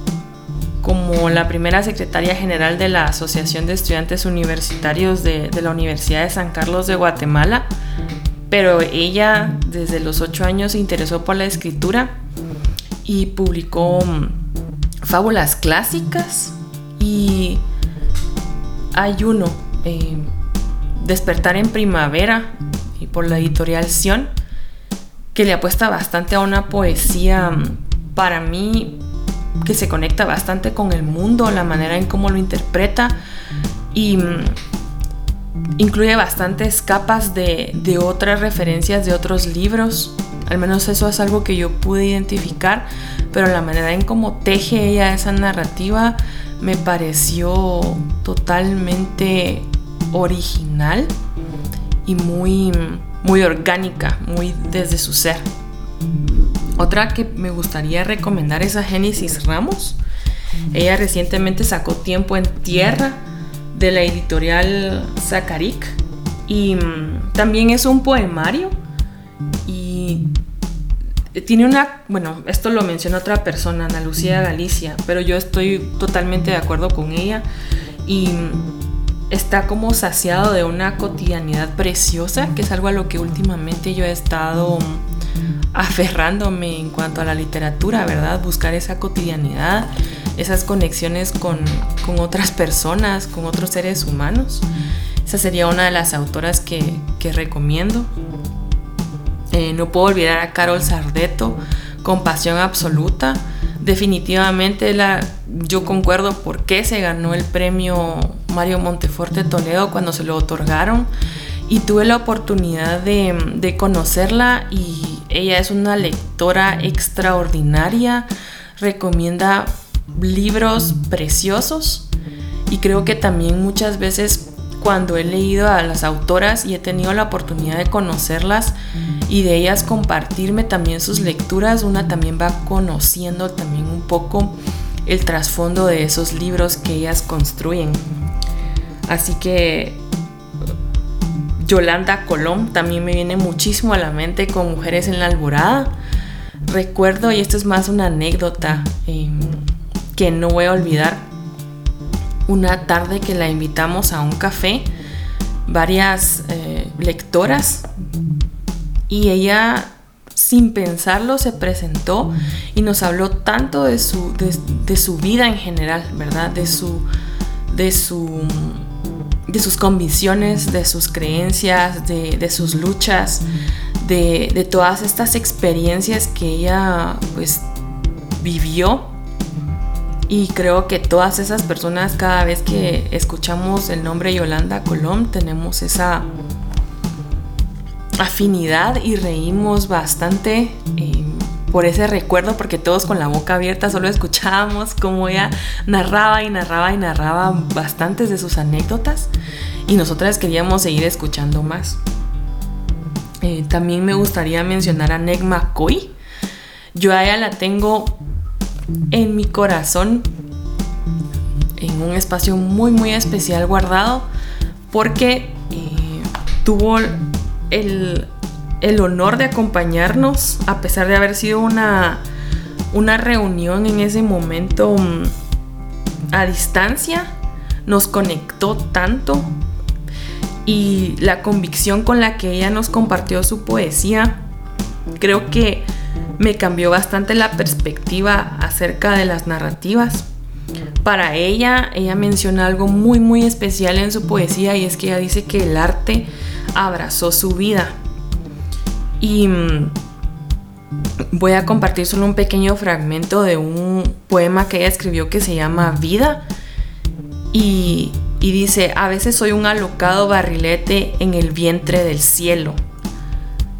como la primera secretaria general de la Asociación de Estudiantes Universitarios de, de la Universidad de San Carlos de Guatemala. Pero ella desde los ocho años se interesó por la escritura y publicó mm, fábulas clásicas y hay uno. Eh, Despertar en Primavera y por la editorial Sion, que le apuesta bastante a una poesía mm, para mí que se conecta bastante con el mundo, la manera en cómo lo interpreta y mm, incluye bastantes capas de, de otras referencias de otros libros. Al menos eso es algo que yo pude identificar, pero la manera en cómo teje ella esa narrativa me pareció totalmente original y muy, muy orgánica, muy desde su ser. Otra que me gustaría recomendar es a Génesis Ramos. Ella recientemente sacó Tiempo en Tierra de la editorial Zacaric y mm, también es un poemario tiene una, bueno, esto lo menciona otra persona, Ana Lucía Galicia, pero yo estoy totalmente de acuerdo con ella y está como saciado de una cotidianidad preciosa, que es algo a lo que últimamente yo he estado aferrándome en cuanto a la literatura, ¿verdad? Buscar esa cotidianidad, esas conexiones con, otras personas, con otros seres humanos. Esa sería una de las autoras que, recomiendo. Eh, no puedo olvidar a Carol Sardeto, con pasión absoluta. Definitivamente la, yo concuerdo por qué se ganó el premio Mario Monteforte Toledo cuando se lo otorgaron y tuve la oportunidad de, conocerla y ella es una lectora extraordinaria, recomienda libros preciosos y creo que también muchas veces cuando he leído a las autoras y he tenido la oportunidad de conocerlas y de ellas compartirme también sus lecturas, una también va conociendo también un poco el trasfondo de esos libros que ellas construyen. Así que Yolanda Colón también me viene muchísimo a la mente con Mujeres en la Alborada. Recuerdo, y esto es más una anécdota em, que no voy a olvidar, una tarde que la invitamos a un café, varias eh, lectoras, y ella sin pensarlo se presentó y nos habló tanto de su, de, su vida en general, ¿verdad? De su, de su de sus convicciones, de sus creencias, de, sus luchas, de, todas estas experiencias que ella pues vivió. Y creo que todas esas personas, cada vez que escuchamos el nombre Yolanda Colón, tenemos esa afinidad y reímos bastante. Eh, por ese recuerdo, porque todos con la boca abierta solo escuchábamos cómo ella narraba y narraba y narraba bastantes de sus anécdotas y nosotras queríamos seguir escuchando más. Eh, también me gustaría mencionar a Neg McCoy. Yo a ella la tengo en mi corazón, en un espacio muy muy especial guardado, porque eh, tuvo el el honor de acompañarnos, a pesar de haber sido una, una reunión en ese momento mm, a distancia, nos conectó tanto y la convicción con la que ella nos compartió su poesía, creo que me cambió bastante la perspectiva acerca de las narrativas. Para ella, ella menciona algo muy muy especial en su poesía y es que ella dice que el arte abrazó su vida y mm, voy a compartir solo un pequeño fragmento de un poema que ella escribió que se llama Vida. Y, dice, a veces soy un alocado barrilete en el vientre del cielo.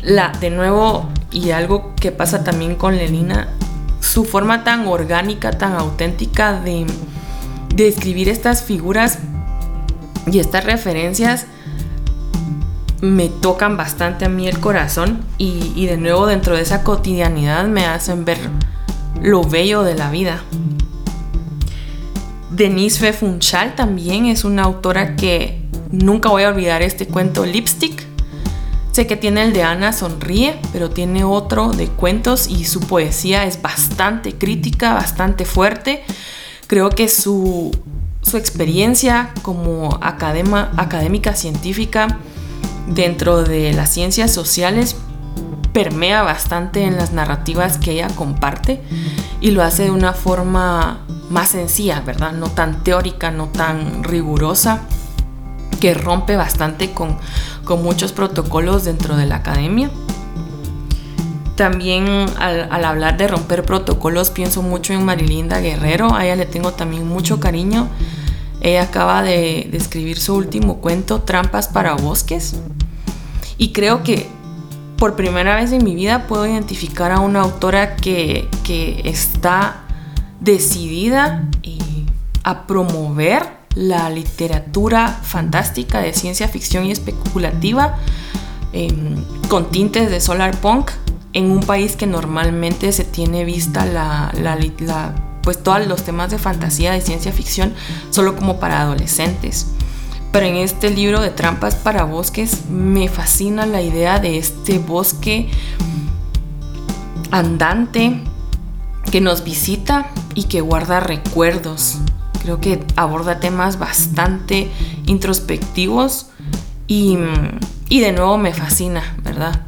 La, de nuevo, y algo que pasa también con Lenina, su forma tan orgánica, tan auténtica de, de escribir estas figuras y estas referencias me tocan bastante a mí el corazón y, de nuevo dentro de esa cotidianidad me hacen ver lo bello de la vida. Denise Funchal también es una autora que nunca voy a olvidar este cuento Lipstick. Sé que tiene el de Ana Sonríe, pero tiene otro de cuentos y su poesía es bastante crítica, bastante fuerte. Creo que su, su experiencia como académica científica dentro de las ciencias sociales permea bastante en las narrativas que ella comparte y lo hace de una forma más sencilla, ¿verdad? No tan teórica, no tan rigurosa, que rompe bastante con, muchos protocolos dentro de la academia. También al, hablar de romper protocolos pienso mucho en Marilinda Guerrero, a ella le tengo también mucho cariño. Ella acaba de, de escribir su último cuento, Trampas para Bosques, y creo que por primera vez en mi vida puedo identificar a una autora que, está decidida a promover la literatura fantástica de ciencia ficción y especulativa em, con tintes de solar punk en un país que normalmente se tiene vista la, pues todos los temas de fantasía de ciencia ficción solo como para adolescentes. Pero en este libro de Trampas para Bosques me fascina la idea de este bosque andante que nos visita y que guarda recuerdos. Creo que aborda temas bastante introspectivos y, de nuevo me fascina, ¿verdad?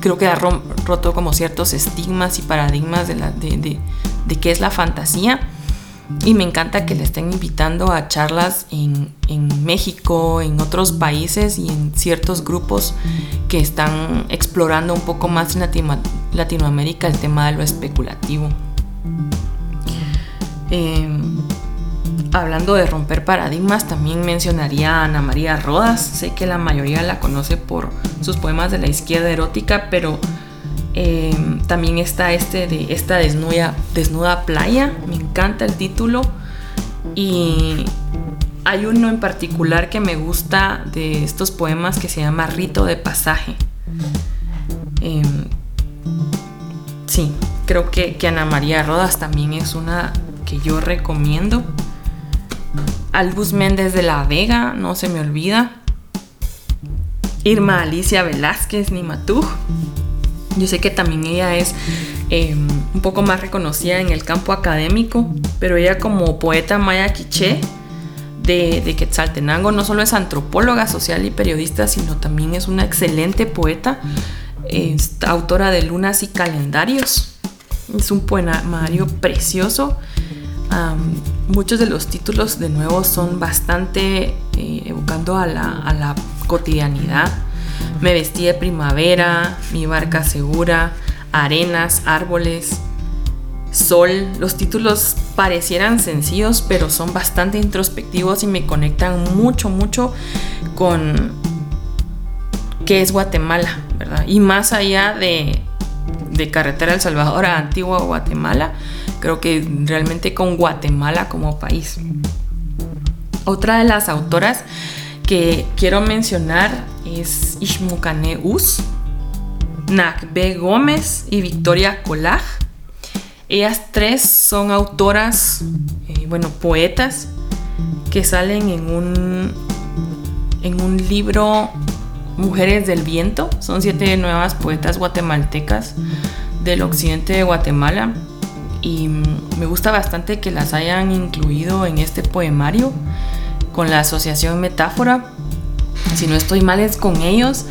creo que ha roto como ciertos estigmas y paradigmas de, la, de, de qué es la fantasía y me encanta que le estén invitando a charlas en, México, en otros países y en ciertos grupos que están explorando un poco más en Latinoamérica el tema de lo especulativo. Em, hablando de romper paradigmas, también mencionaría a Ana María Rodas. Sé que la mayoría la conoce por sus poemas de la izquierda erótica, pero Em, también está este de esta desnuda, desnuda playa, me encanta el título. Y hay uno en particular que me gusta de estos poemas que se llama Rito de Pasaje. Em, sí, creo que, que, Ana María Rodas también es una que yo recomiendo. Albus Méndez de la Vega, no se me olvida. Irma Alicia Velázquez Nimatú. Yo sé que también ella es em, un poco más reconocida en el campo académico, pero ella como poeta maya quiché de, Quetzaltenango no solo es antropóloga social y periodista, sino también es una excelente poeta, autora de Lunas y Calendarios. Es un poemario precioso. muchos de los títulos de nuevo son bastante eh, evocando a la, a la cotidianidad me vestí de primavera, mi barca segura, arenas, árboles, sol. Los títulos parecieran sencillos, pero son bastante introspectivos y me conectan mucho, mucho con qué es Guatemala, ¿verdad? Y más allá de, de Carretera El Salvador a Antigua Guatemala, creo que realmente con Guatemala como país. Otra de las autoras que quiero mencionar es Ishmukane Us, Nakbe Gómez y Victoria Colaj. Ellas tres son autoras, eh, bueno, poetas, que salen en un, en un libro Mujeres del Viento. Son siete nuevas poetas guatemaltecas del occidente de Guatemala. Y me gusta bastante que las hayan incluido en este poemario con la asociación Metáfora. Si no estoy mal es con ellos,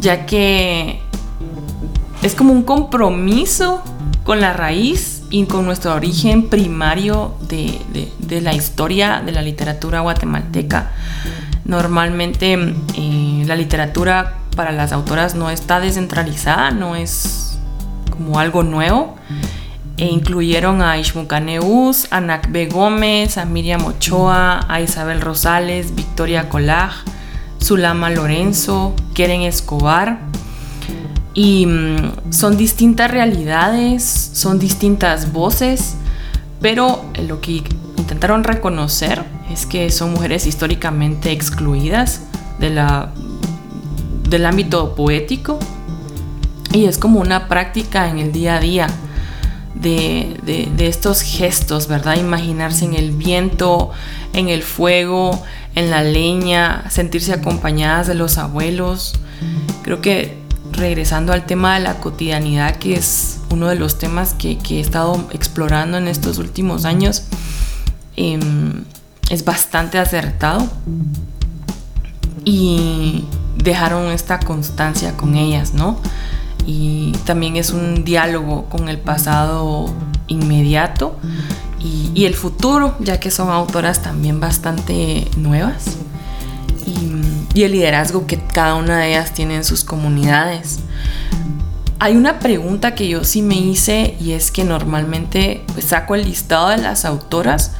ya que es como un compromiso con la raíz y con nuestro origen primario de, la historia de la literatura guatemalteca. Normalmente eh, la literatura para las autoras no está descentralizada, no es como algo nuevo e incluyeron a Ishmucaneus, a Nakbe Gómez, a Miriam Ochoa, a Isabel Rosales, Victoria Colaj, Zulama Lorenzo, Keren Escobar. Y mm, son distintas realidades, son distintas voces, pero lo que intentaron reconocer es que son mujeres históricamente excluidas de la, del ámbito poético y es como una práctica en el día a día de, estos gestos, ¿verdad? Imaginarse en el viento, en el fuego, en la leña, sentirse acompañadas de los abuelos. Creo que regresando al tema de la cotidianidad, que es uno de los temas que, he estado explorando en estos últimos años, em, es bastante acertado. Y dejaron esta constancia con ellas, ¿no? y también es un diálogo con el pasado inmediato y, el futuro, ya que son autoras también bastante nuevas y, y, el liderazgo que cada una de ellas tiene en sus comunidades. Hay una pregunta que yo sí me hice y es que normalmente pues, saco el listado de las autoras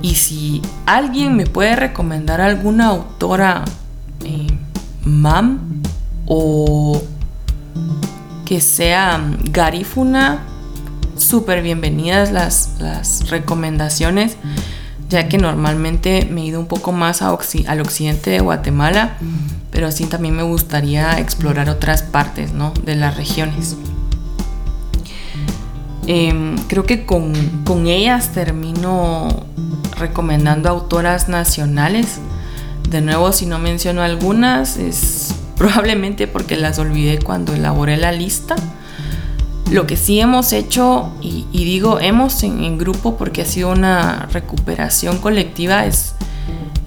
y si alguien me puede recomendar alguna autora eh, mam o que sea garífuna, súper bienvenidas las, recomendaciones, ya que normalmente me he ido un poco más al occidente de Guatemala, pero así también me gustaría explorar otras partes de las regiones. Em, creo que con, con ellas termino recomendando autoras nacionales. De nuevo, si no menciono algunas, es probablemente porque las olvidé cuando elaboré la lista. Lo que sí hemos hecho, y, digo hemos en, grupo porque ha sido una recuperación colectiva, es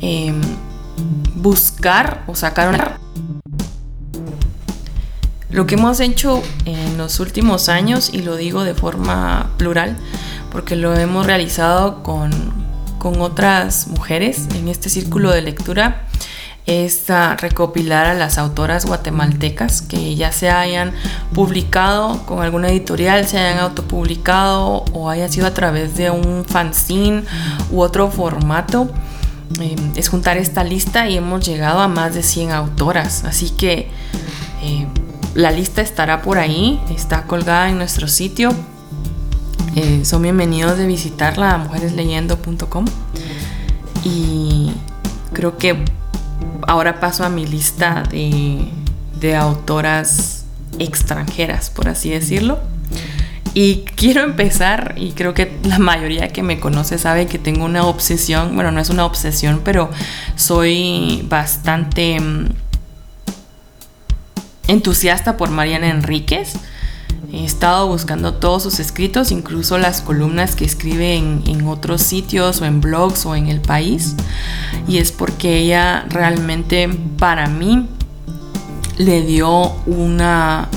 em, buscar o sacar una... Lo que hemos hecho en los últimos años, y lo digo de forma plural, porque lo hemos realizado con, con otras mujeres en este círculo de lectura, es recopilar a las autoras guatemaltecas que ya se hayan publicado con alguna editorial, se hayan autopublicado o haya sido a través de un fanzine u otro formato. Eh, es juntar esta lista y hemos llegado a más de 100 autoras. Así que eh, la lista estará por ahí, está colgada en nuestro sitio. Eh, son bienvenidos de visitarla a mujeresleyendo.com. Y creo que ahora paso a mi lista de, autoras extranjeras, por así decirlo. Y quiero empezar, y creo que la mayoría que me conoce sabe que tengo una obsesión, bueno, no es una obsesión, pero soy bastante mm, entusiasta por Mariana Enríquez. He estado buscando todos sus escritos, incluso las columnas que escribe en, otros sitios o en blogs o en el país. Y es porque ella realmente para mí le dio una,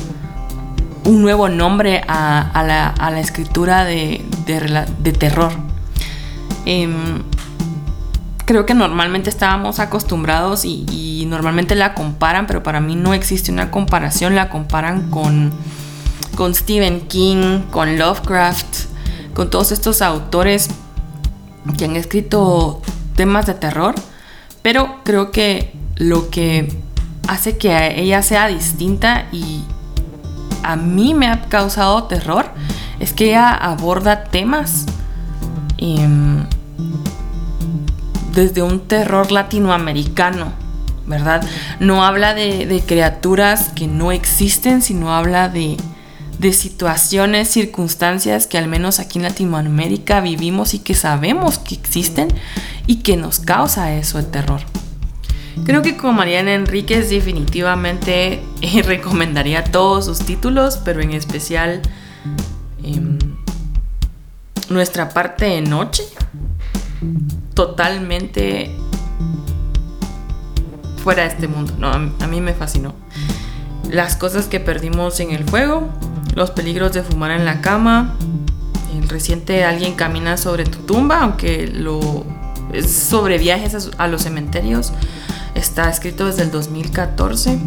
un nuevo nombre a, la, escritura de, terror. Em, creo que normalmente estábamos acostumbrados y, y, normalmente la comparan, pero para mí no existe una comparación, la comparan con con Stephen King, con Lovecraft, con todos estos autores que han escrito temas de terror, pero creo que lo que hace que ella sea distinta y a mí me ha causado terror es que ella aborda temas em, desde un terror latinoamericano, ¿verdad? No habla de criaturas que no existen, sino habla de de situaciones, circunstancias que al menos aquí en Latinoamérica vivimos y que sabemos que existen y que nos causa eso el terror. Creo que con Mariana Enríquez definitivamente eh, recomendaría todos sus títulos, pero en especial em, nuestra parte de noche. Totalmente fuera de este mundo. No, a mí me fascinó. Las cosas que perdimos en el fuego, los peligros de fumar en la cama, el reciente Alguien camina sobre tu tumba, aunque lo es sobre viajes a, los cementerios, está escrito desde el 2014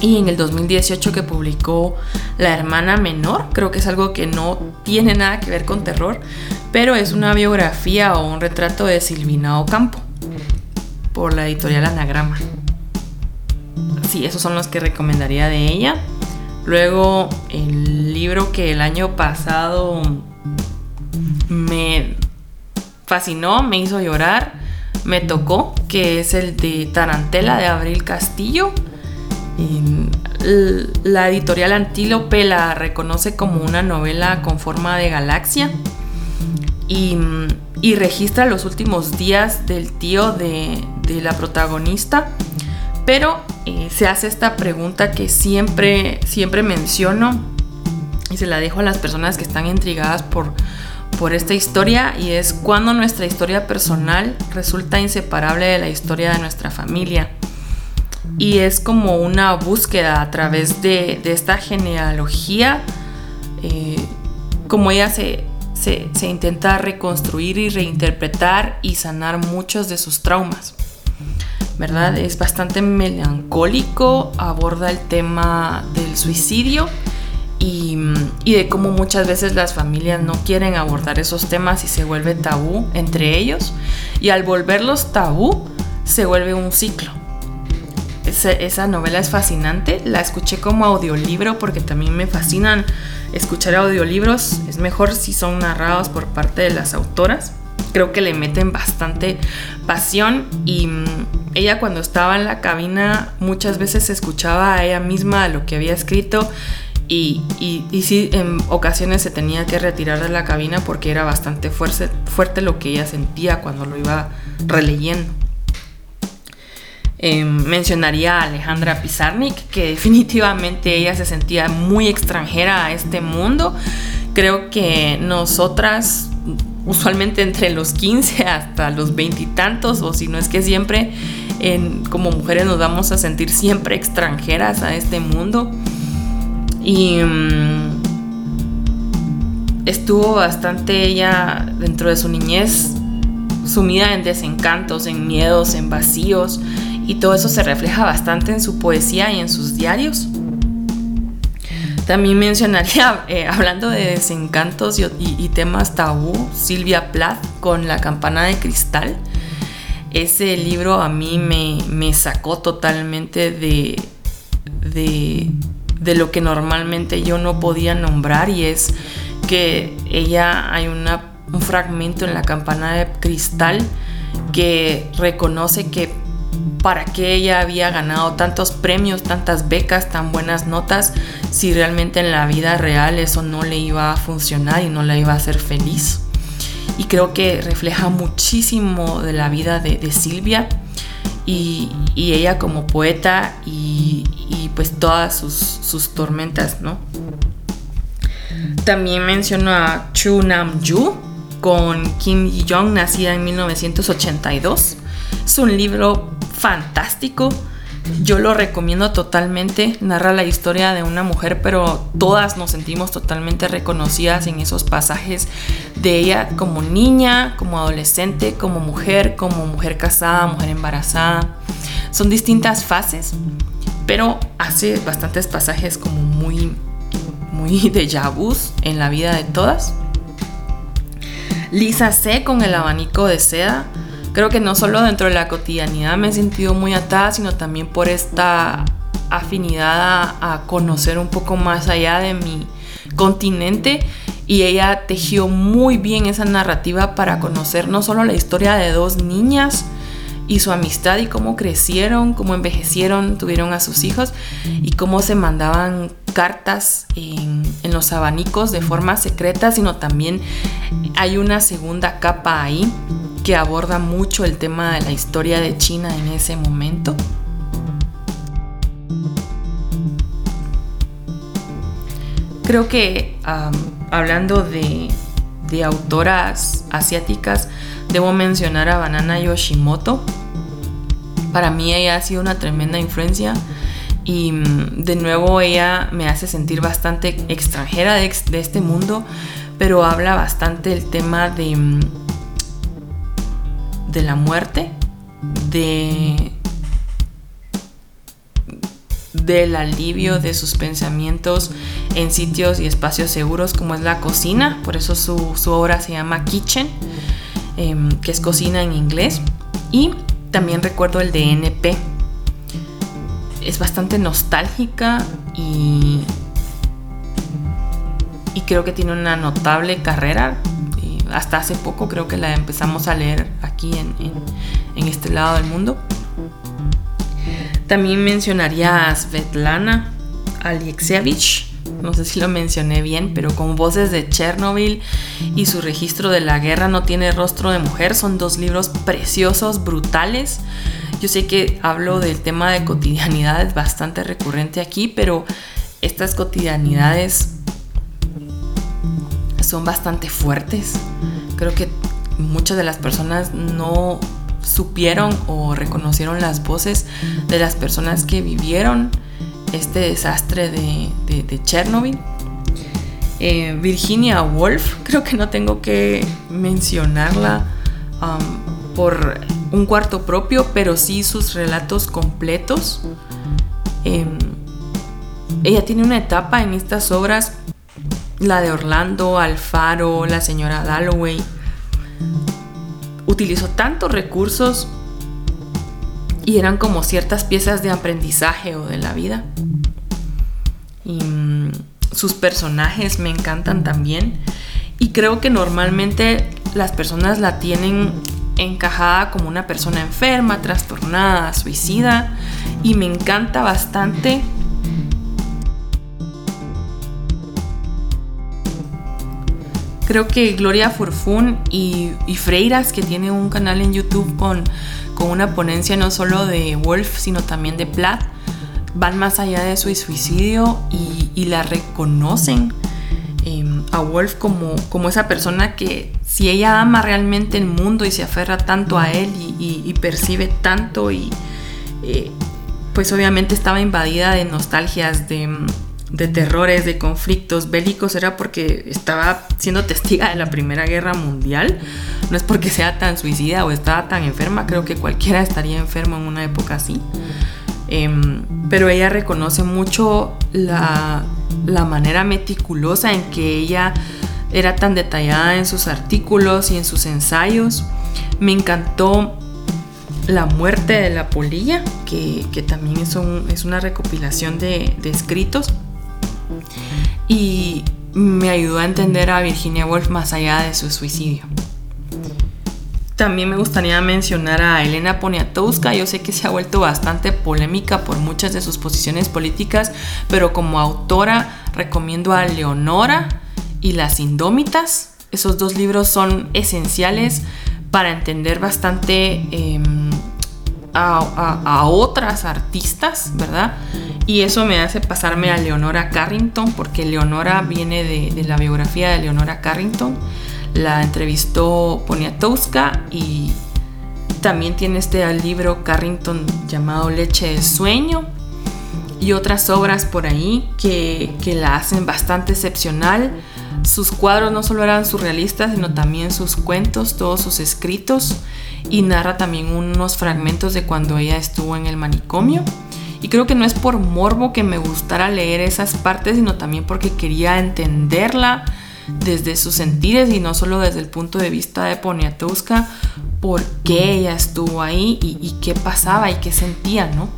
y en el 2018 que publicó La hermana menor, creo que es algo que no tiene nada que ver con terror, pero es una biografía o un retrato de Silvina Ocampo por la editorial Anagrama. Sí, esos son los que recomendaría de ella. Luego el libro que el año pasado me fascinó, me hizo llorar, me tocó, que es el de Tarantela de Abril Castillo. La editorial Antílope la reconoce como una novela con forma de galaxia y, registra los últimos días del tío de, de la protagonista pero eh, se hace esta pregunta que siempre, siempre menciono y se la dejo a las personas que están intrigadas por, por esta historia y es cuando nuestra historia personal resulta inseparable de la historia de nuestra familia. Y es como una búsqueda a través de, esta genealogía, eh, como ella se, se intenta reconstruir y reinterpretar y sanar muchos de sus traumas. ¿Verdad? Es bastante melancólico, aborda el tema del suicidio y, de cómo muchas veces las familias no quieren abordar esos temas y se vuelve tabú entre ellos. Y al volverlos tabú, se vuelve un ciclo. esa novela es fascinante, la escuché como audiolibro porque también me fascinan escuchar audiolibros, es mejor si son narrados por parte de las autoras creo que le meten bastante pasión y ella cuando estaba en la cabina muchas veces escuchaba a ella misma lo que había escrito y, y, sí, en ocasiones se tenía que retirar de la cabina porque era bastante fuerte, fuerte lo que ella sentía cuando lo iba releyendo. Em, mencionaría a Alejandra Pizarnik, que definitivamente ella se sentía muy extranjera a este mundo. Creo que nosotras, usualmente entre los 15 hasta los veintitantos, o si no es que siempre, como mujeres nos vamos a sentir siempre extranjeras a este mundo. Y mm, estuvo bastante ella dentro de su niñez sumida en desencantos, en miedos, en vacíos, y todo eso se refleja bastante en su poesía y en sus diarios. También mencionaría, eh, hablando de desencantos y, temas tabú, Silvia Plath con La campana de cristal. Ese libro a mí me, sacó totalmente de, de, lo que normalmente yo no podía nombrar y es que ella hay una, un fragmento en La campana de cristal que reconoce que para qué ella había ganado tantos premios, tantas becas, tan buenas notas, si realmente en la vida real eso no le iba a funcionar y no la iba a hacer feliz. Y creo que refleja muchísimo de la vida de, Silvia y, ella como poeta y, pues todas sus, tormentas, ¿no? También menciono a Chu Nam Yu con Kim Ji-young, nacida en 1982. Es un libro fantástico. Yo lo recomiendo totalmente. Narra la historia de una mujer, pero todas nos sentimos totalmente reconocidas en esos pasajes de ella como niña, como adolescente, como mujer, como mujer casada, mujer embarazada. Son distintas fases, pero hace bastantes pasajes como muy, muy de vus en la vida de todas. Lisa C con el abanico de seda creo que no solo dentro de la cotidianidad me he sentido muy atada, sino también por esta afinidad a, conocer un poco más allá de mi continente. Y ella tejió muy bien esa narrativa para conocer no solo la historia de dos niñas y su amistad y cómo crecieron, cómo envejecieron, tuvieron a sus hijos y cómo se mandaban cartas en, los abanicos de forma secreta, sino también hay una segunda capa ahí que aborda mucho el tema de la historia de China en ese momento. Creo que hablando de, autoras asiáticas, debo mencionar a Banana Yoshimoto. Para mí ella ha sido una tremenda influencia y mm, de nuevo ella me hace sentir bastante extranjera de, este mundo, pero habla bastante del tema de mm, de la muerte, de del alivio de sus pensamientos en sitios y espacios seguros como es la cocina, por eso su, obra se llama Kitchen, em, que es cocina en inglés, y también recuerdo el de NP. Es bastante nostálgica y, y creo que tiene una notable carrera hasta hace poco creo que la empezamos a leer aquí en, este lado del mundo. También mencionaría a Svetlana Alexievich, no sé si lo mencioné bien, pero con voces de Chernobyl y su registro de la guerra no tiene rostro de mujer, son dos libros preciosos, brutales. Yo sé que hablo del tema de cotidianidades bastante recurrente aquí, pero estas cotidianidades son bastante fuertes. Creo que muchas de las personas no supieron o reconocieron las voces de las personas que vivieron este desastre de, Chernobyl. Eh, Virginia Woolf, creo que no tengo que mencionarla um, por un cuarto propio, pero sí sus relatos completos. Em, ella tiene una etapa en estas obras la de Orlando, Alfaro, la señora Dalloway, utilizó tantos recursos y eran como ciertas piezas de aprendizaje o de la vida. Y mm, sus personajes me encantan también. Y creo que normalmente las personas la tienen encajada como una persona enferma, trastornada, suicida. Y me encanta bastante Creo que Gloria Forfún y, Freiras, que tiene un canal en YouTube con, con una ponencia no solo de Wolf, sino también de Plath. Van más allá de su suicidio y, la reconocen em, a Wolf como, como esa persona que si ella ama realmente el mundo y se aferra tanto a él y, percibe tanto y eh, pues obviamente estaba invadida de nostalgias, de, de terrores, de conflictos bélicos, era porque estaba siendo testiga de la Primera Guerra Mundial. No es porque sea tan suicida o estaba tan enferma, creo que cualquiera estaría enfermo en una época así. Em, pero ella reconoce mucho la, la manera meticulosa en que ella era tan detallada en sus artículos y en sus ensayos. Me encantó la muerte de la polilla, que, también es, es, una recopilación de, de escritos y me ayudó a entender a Virginia Woolf más allá de su suicidio. También me gustaría mencionar a Elena Poniatowska. Yo sé que se ha vuelto bastante polémica por muchas de sus posiciones políticas, pero como autora recomiendo a Leonora y Las Indómitas. Esos dos libros son esenciales para entender bastante em, a, otras artistas, ¿verdad? Y eso me hace pasarme a Leonora Carrington, porque Leonora viene de, la biografía de Leonora Carrington. La entrevistó Poniatowska y también tiene este libro Carrington llamado Leche de Sueño y otras obras por ahí que, que la hacen bastante excepcional. Sus cuadros no solo eran surrealistas, sino también sus cuentos, todos sus escritos y narra también unos fragmentos de cuando ella estuvo en el manicomio. Y creo que no es por morbo que me gustara leer esas partes, sino también porque quería entenderla desde sus sentidos y no solo desde el punto de vista de Poniatowska, por qué ella estuvo ahí y, qué pasaba y qué sentía, ¿no?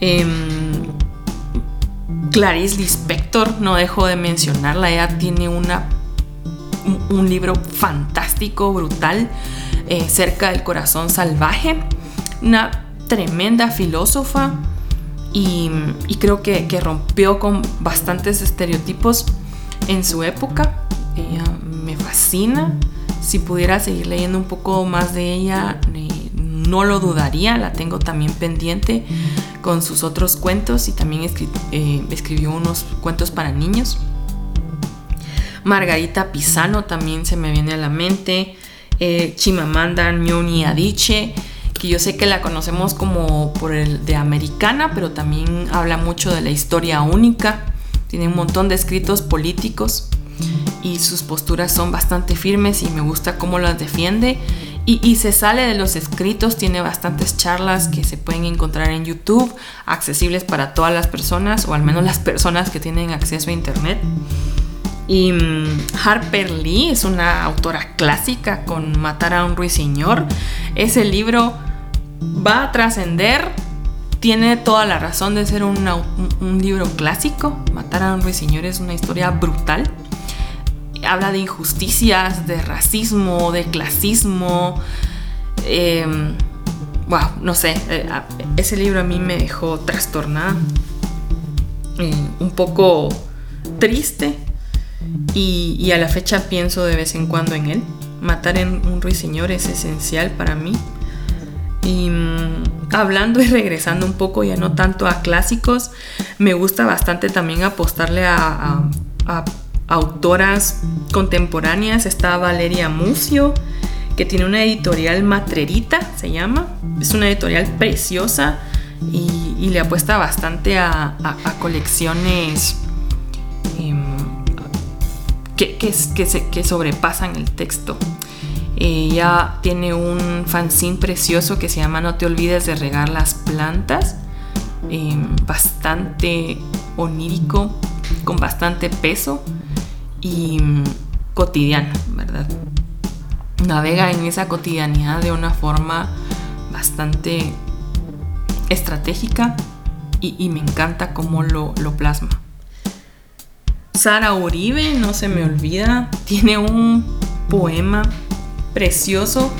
Em, Clarice Lispector, no dejo de mencionarla, ella tiene una un, libro fantástico, brutal, eh, cerca del corazón salvaje. Una tremenda filósofa y, creo que, rompió con bastantes estereotipos en su época. Ella me fascina. Si pudiera seguir leyendo un poco más de ella, eh, no lo dudaría. La tengo también pendiente con sus otros cuentos y también eh, escribió unos cuentos para niños. Margarita Pisano también se me viene a la mente, eh, Chimamanda Ngozi Adichie, que yo sé que la conocemos como por el de americana, pero también habla mucho de la historia única, tiene un montón de escritos políticos y sus posturas son bastante firmes y me gusta cómo las defiende. Y, se sale de los escritos, tiene bastantes charlas que se pueden encontrar en YouTube, accesibles para todas las personas, o al menos las personas que tienen acceso a Internet. Y mm, Harper Lee es una autora clásica con Matar a un ruiseñor. Ese libro va a trascender, tiene toda la razón de ser un, libro clásico. Matar a un ruiseñor es una historia brutal. Habla de injusticias, de racismo, de clasismo. wow, em, no sé, eh, ese libro a mí me dejó trastornada, eh, un poco triste, y, a la fecha pienso de vez en cuando en él. Matar en un ruiseñor es esencial para mí. Y mm, hablando y regresando un poco, ya no tanto a clásicos, me gusta bastante también apostarle a, autoras contemporáneas. Está Valeria Mucio, que tiene una editorial matrerita, se llama. Es una editorial preciosa y, le apuesta bastante a, colecciones que, sobrepasan el texto. Ella tiene un fanzine precioso que se llama No te olvides de regar las plantas, em, bastante onírico, con bastante peso y mm, cotidiano, ¿verdad? Navega en esa cotidianidad de una forma bastante estratégica y, me encanta cómo lo plasma. Sara Uribe, no se me olvida, tiene un poema precioso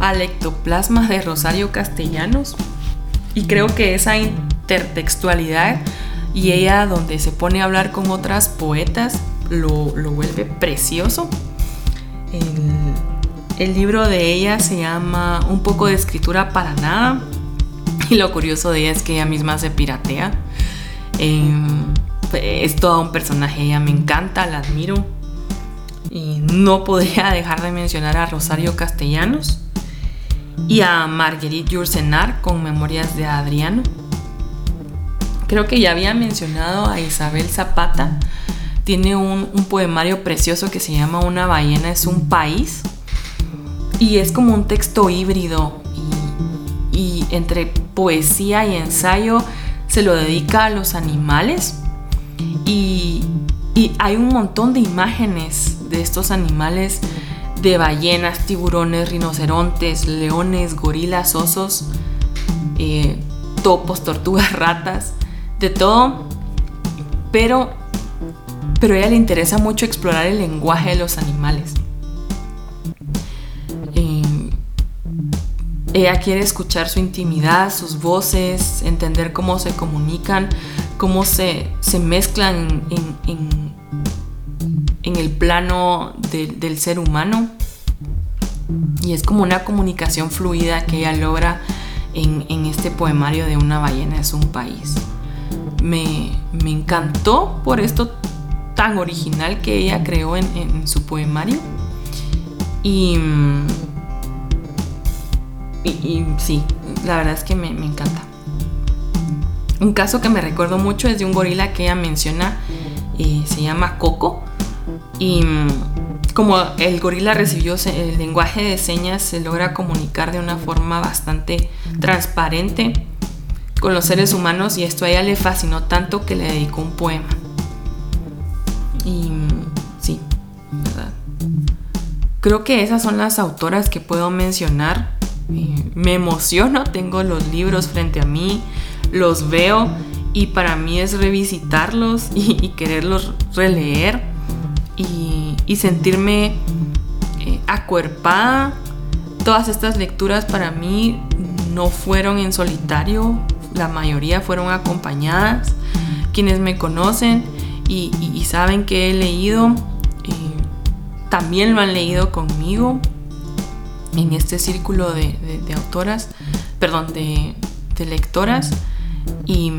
al ectoplasma de Rosario Castellanos y creo que esa intertextualidad y ella donde se pone a hablar con otras poetas lo, vuelve precioso. El libro de ella se llama Un poco de escritura para nada. Y lo curioso de ella es que ella misma se piratea. Em, es todo un personaje, ella me encanta, la admiro. Y no podría dejar de mencionar a Rosario Castellanos y a Marguerite Yourcenar con Memorias de Adriano. Creo que ya había mencionado a Isabel Zapata. Tiene un, poemario precioso que se llama Una ballena es un país. Y es como un texto híbrido. y entre poesía y ensayo se lo dedica a los animales. Y, y hay un montón de imágenes de estos animales, de ballenas, tiburones, rinocerontes, leones, gorilas, osos, eh, topos, tortugas, ratas, de todo. Pero, pero a ella le interesa mucho explorar el lenguaje de los animales. Ella quiere escuchar su intimidad, sus voces, entender cómo se comunican, cómo se, mezclan en, el plano del ser humano. Y es como una comunicación fluida que ella logra en, este poemario de Una ballena es un país. Me, encantó por esto tan original que ella creó en, su poemario. Y, y, sí, la verdad es que me encanta. Un caso que me recuerdo mucho es de un gorila que ella menciona, eh, se llama Coco. Y mm, como el gorila recibió el lenguaje de señas, se logra comunicar de una forma bastante transparente con los seres humanos y esto a ella le fascinó tanto que le dedicó un poema. Y mm, sí, ¿verdad? Creo que esas son las autoras que puedo mencionar. Me emociono, tengo los libros frente a mí, los veo y para mí es revisitarlos y, quererlos releer y, sentirme eh, acuerpada. Todas estas lecturas para mí no fueron en solitario, la mayoría fueron acompañadas. Quienes me conocen y, saben que he leído, eh, también lo han leído conmigo en este círculo de, autoras, perdón, de lectoras. Y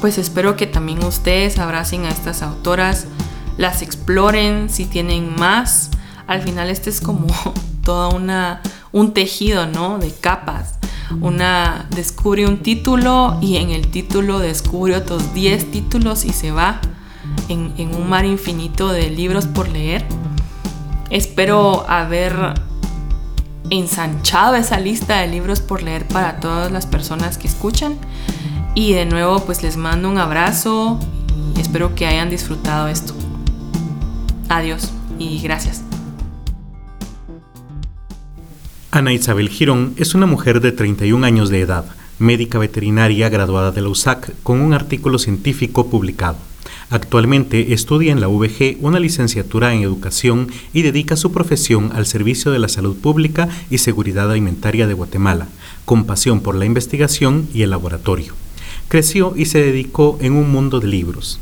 pues espero que también ustedes abracen a estas autoras, las exploren si tienen más. Al final este es como toda una un tejido, ¿no? De capas. Una descubre un título y en el título descubre otros 10 títulos y se va en un mar infinito de libros por leer. Espero haber ensanchado esa lista de libros por leer para todas las personas que escuchan. Y de nuevo pues les mando un abrazo y espero que hayan disfrutado esto. Adiós y gracias. Ana Isabel Girón es una mujer de 31 años de edad, médica veterinaria graduada de la USAC con un artículo científico publicado. Actualmente estudia en la VG una licenciatura en educación y dedica su profesión al servicio de la salud pública y seguridad alimentaria de Guatemala, con pasión por la investigación y el laboratorio. Creció y se dedicó en un mundo de libros.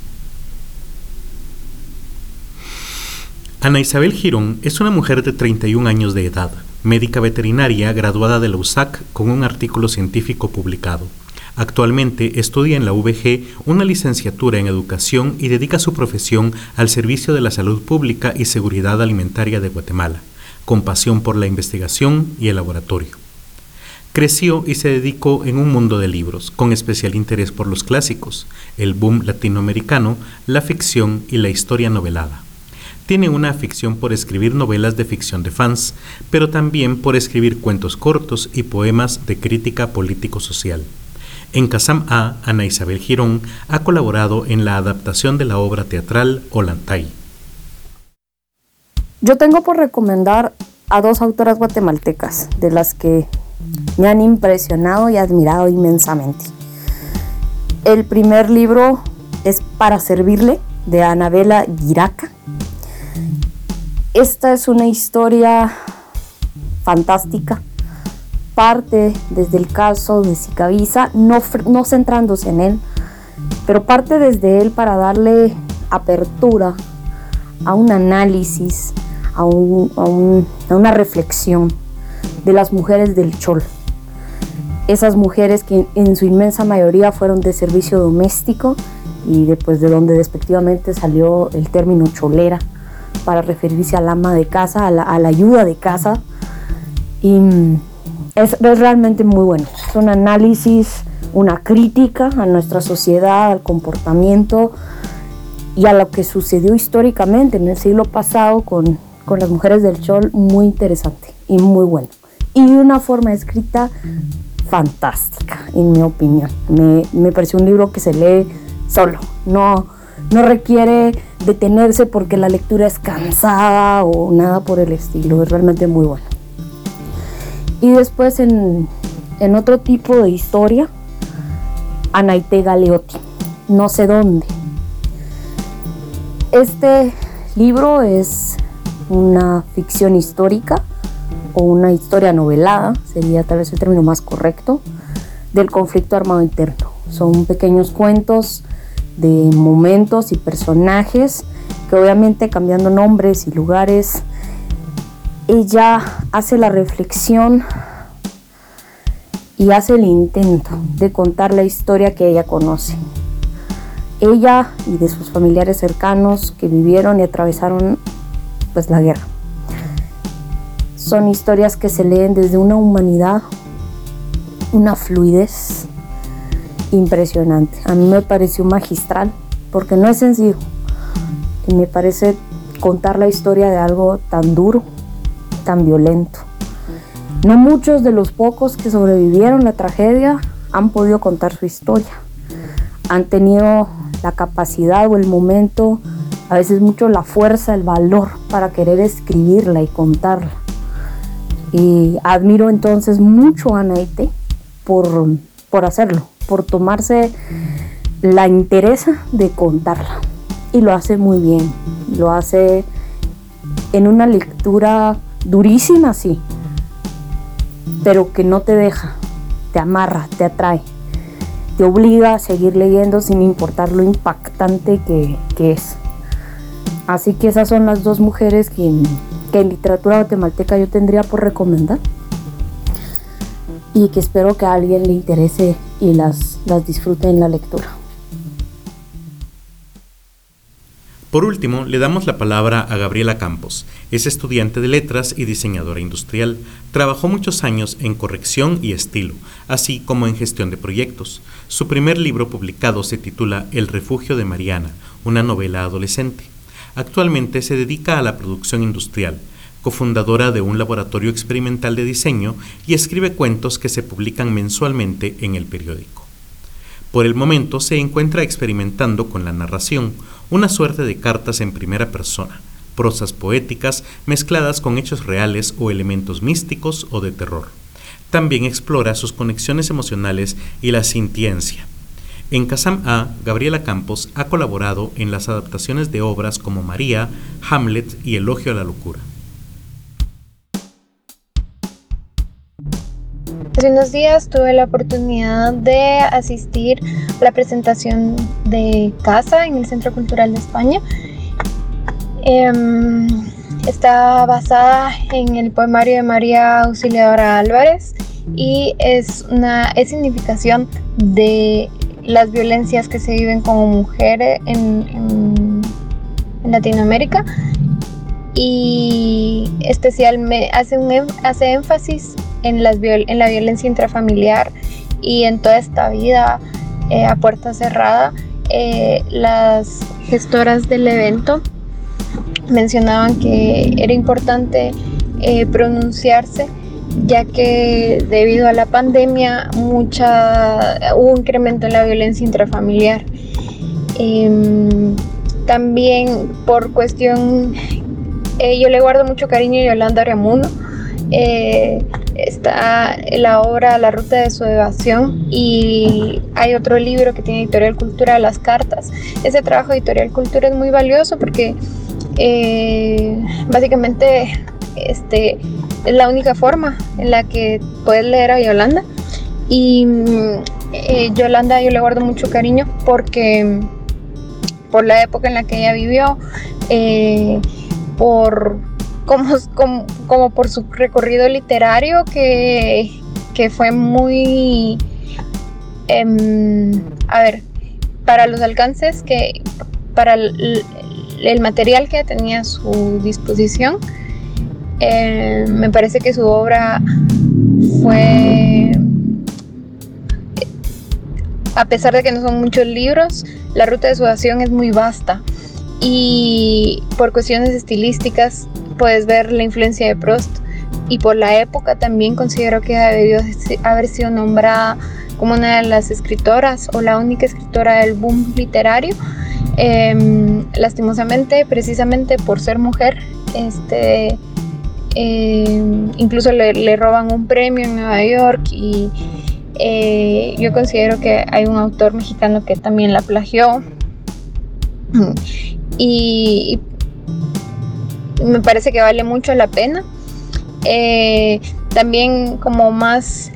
Ana Isabel Girón es una mujer de 31 años de edad, médica veterinaria graduada de la USAC con un artículo científico publicado. Actualmente estudia en la VG una licenciatura en educación y dedica su profesión al servicio de la salud pública y seguridad alimentaria de Guatemala, con pasión por la investigación y el laboratorio. Creció y se dedicó en un mundo de libros, con especial interés por los clásicos, el boom latinoamericano, la ficción y la historia novelada. Tiene una afición por escribir novelas de ficción de fans, pero también por escribir cuentos cortos y poemas de crítica político-social. En Casam A, Ana Isabel Girón ha colaborado en la adaptación de la obra teatral Olantay. Yo tengo por recomendar a dos autoras guatemaltecas, de las que me han impresionado y admirado inmensamente. El primer libro es Para Servirle, de Anabela Guiraca. Esta es una historia fantástica parte desde el caso de Sicavisa, no, no centrándose en él, pero parte desde él para darle apertura a un análisis, a, una reflexión de las mujeres del Chol. Esas mujeres que en su inmensa mayoría fueron de servicio doméstico y después de donde despectivamente salió el término cholera para referirse al ama de casa, a la, ayuda de casa. Y es, es, realmente muy bueno. Es un análisis, una crítica a nuestra sociedad, al comportamiento y a lo que sucedió históricamente en el siglo pasado con, con las mujeres del Chol, muy interesante y muy bueno. Y una forma escrita fantástica, en mi opinión. Me, me pareció un libro que se lee solo, no, no requiere detenerse porque la lectura es cansada o nada por el estilo, es realmente muy bueno. Y después en, en otro tipo de historia, Anaite Galeotti, no sé dónde. Este libro es una ficción histórica o una historia novelada, sería tal vez el término más correcto, del conflicto armado interno. Son pequeños cuentos de momentos y personajes que obviamente cambiando nombres y lugares, ella hace la reflexión y hace el intento de contar la historia que ella conoce. Ella y de sus familiares cercanos que vivieron y atravesaron pues la guerra. Son historias que se leen desde una humanidad, una fluidez impresionante. A mí me pareció magistral porque no es sencillo. Y me parece contar la historia de algo tan duro, tan violento. No muchos de los pocos que sobrevivieron la tragedia han podido contar su historia. Han tenido la capacidad o el momento, a veces mucho la fuerza, el valor para querer escribirla y contarla. Y admiro entonces mucho a Naite por, por hacerlo, por tomarse la interés de contarla. Y lo hace muy bien, lo hace en una lectura durísima, sí, pero que no te deja, te amarra, te atrae, te obliga a seguir leyendo sin importar lo impactante que, es. Así que esas son las dos mujeres que, que en literatura guatemalteca yo tendría por recomendar y que espero que a alguien le interese y las, las disfrute en la lectura. Por último, le damos la palabra a Gabriela Campos. Es estudiante de letras y diseñadora industrial. Trabajó muchos años en corrección y estilo, así como en gestión de proyectos. Su primer libro publicado se titula El refugio de Mariana, una novela adolescente. Actualmente se dedica a la producción industrial, cofundadora de un laboratorio experimental de diseño y escribe cuentos que se publican mensualmente en el periódico. Por el momento se encuentra experimentando con la narración, una suerte de cartas en primera persona, prosas poéticas mezcladas con hechos reales o elementos místicos o de terror. También explora sus conexiones emocionales y la sintiencia, en Casam A, Gabriela Campos ha colaborado en las adaptaciones de obras como María, Hamlet y Elogio a la Locura. Hace unos días tuve la oportunidad de asistir a la presentación de Casa en el Centro Cultural de España. Em, está basada en el poemario de María Auxiliadora Álvarez y es una es significación de las violencias que se viven como mujeres en, Latinoamérica y especialmente hace, un, hace énfasis en, las, en la violencia intrafamiliar y en toda esta vida eh, a puerta cerrada. Eh, las gestoras del evento mencionaban que era importante eh, pronunciarse ya que debido a la pandemia mucha, hubo un incremento en la violencia intrafamiliar. Em, también por cuestión, eh, yo le guardo mucho cariño a Yolanda Reamuno. Eh, está la obra La ruta de su evasión y hay otro libro que tiene Editorial Cultura, Las Cartas. Ese trabajo de Editorial Cultura es muy valioso porque eh, básicamente este, es la única forma en la que puedes leer a Yolanda. Y eh, Yolanda yo le guardo mucho cariño porque por la época en la que ella vivió, eh, por como, como, por su recorrido literario que, que fue muy... Em, a ver, para los alcances que... para el, material que tenía a su disposición, eh, me parece que su obra fue a pesar de que no son muchos libros, la ruta de sudación es muy vasta. Y por cuestiones estilísticas puedes ver la influencia de Prost y por la época también considero que ha debido haber sido nombrada como una de las escritoras o la única escritora del boom literario. Em, lastimosamente, precisamente por ser mujer, este, em, incluso le, le, roban un premio en Nueva York y eh, yo considero que hay un autor mexicano que también la plagió y, me parece que vale mucho la pena. Eh, también como más,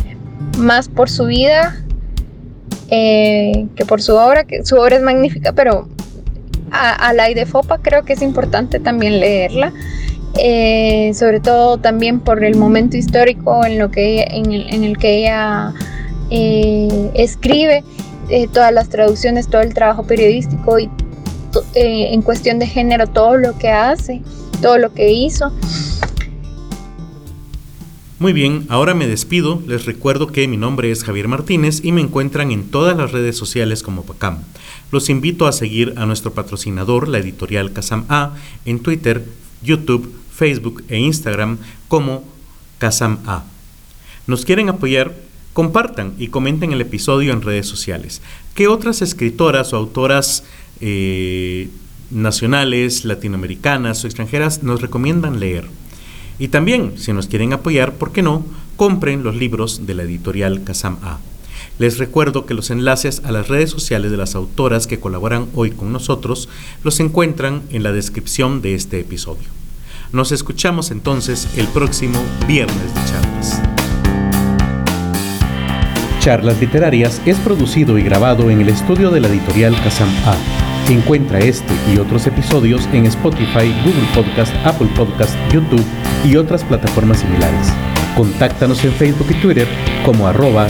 más por su vida eh, que por su obra, que su obra es magnífica, pero a, la de Fopa creo que es importante también leerla. Eh, sobre todo también por el momento histórico en, lo que en, el, que ella escribe, todas las traducciones, todo el trabajo periodístico y en cuestión de género todo lo que hace, todo lo que hizo. Muy bien, ahora me despido. Les recuerdo que mi nombre es Javier Martínez y me encuentran en todas las redes sociales como Pacam. Los invito a seguir a nuestro patrocinador, la editorial Casam A, en Twitter, YouTube, Facebook e Instagram como Casam A. ¿Nos quieren apoyar? Compartan y comenten el episodio en redes sociales. ¿Qué otras escritoras o autoras eh, nacionales, latinoamericanas o extranjeras nos recomiendan leer. Y también, si nos quieren apoyar, ¿por qué no? Compren los libros de la editorial Kazam A. Les recuerdo que los enlaces a las redes sociales de las autoras que colaboran hoy con nosotros los encuentran en la descripción de este episodio. Nos escuchamos entonces el próximo viernes de charlas. Charlas Literarias es producido y grabado en el estudio de la editorial Kazam A Encuentra este y otros episodios en Spotify, Google Podcast, Apple Podcast, YouTube y otras plataformas similares. Contáctanos en Facebook y Twitter como arroba.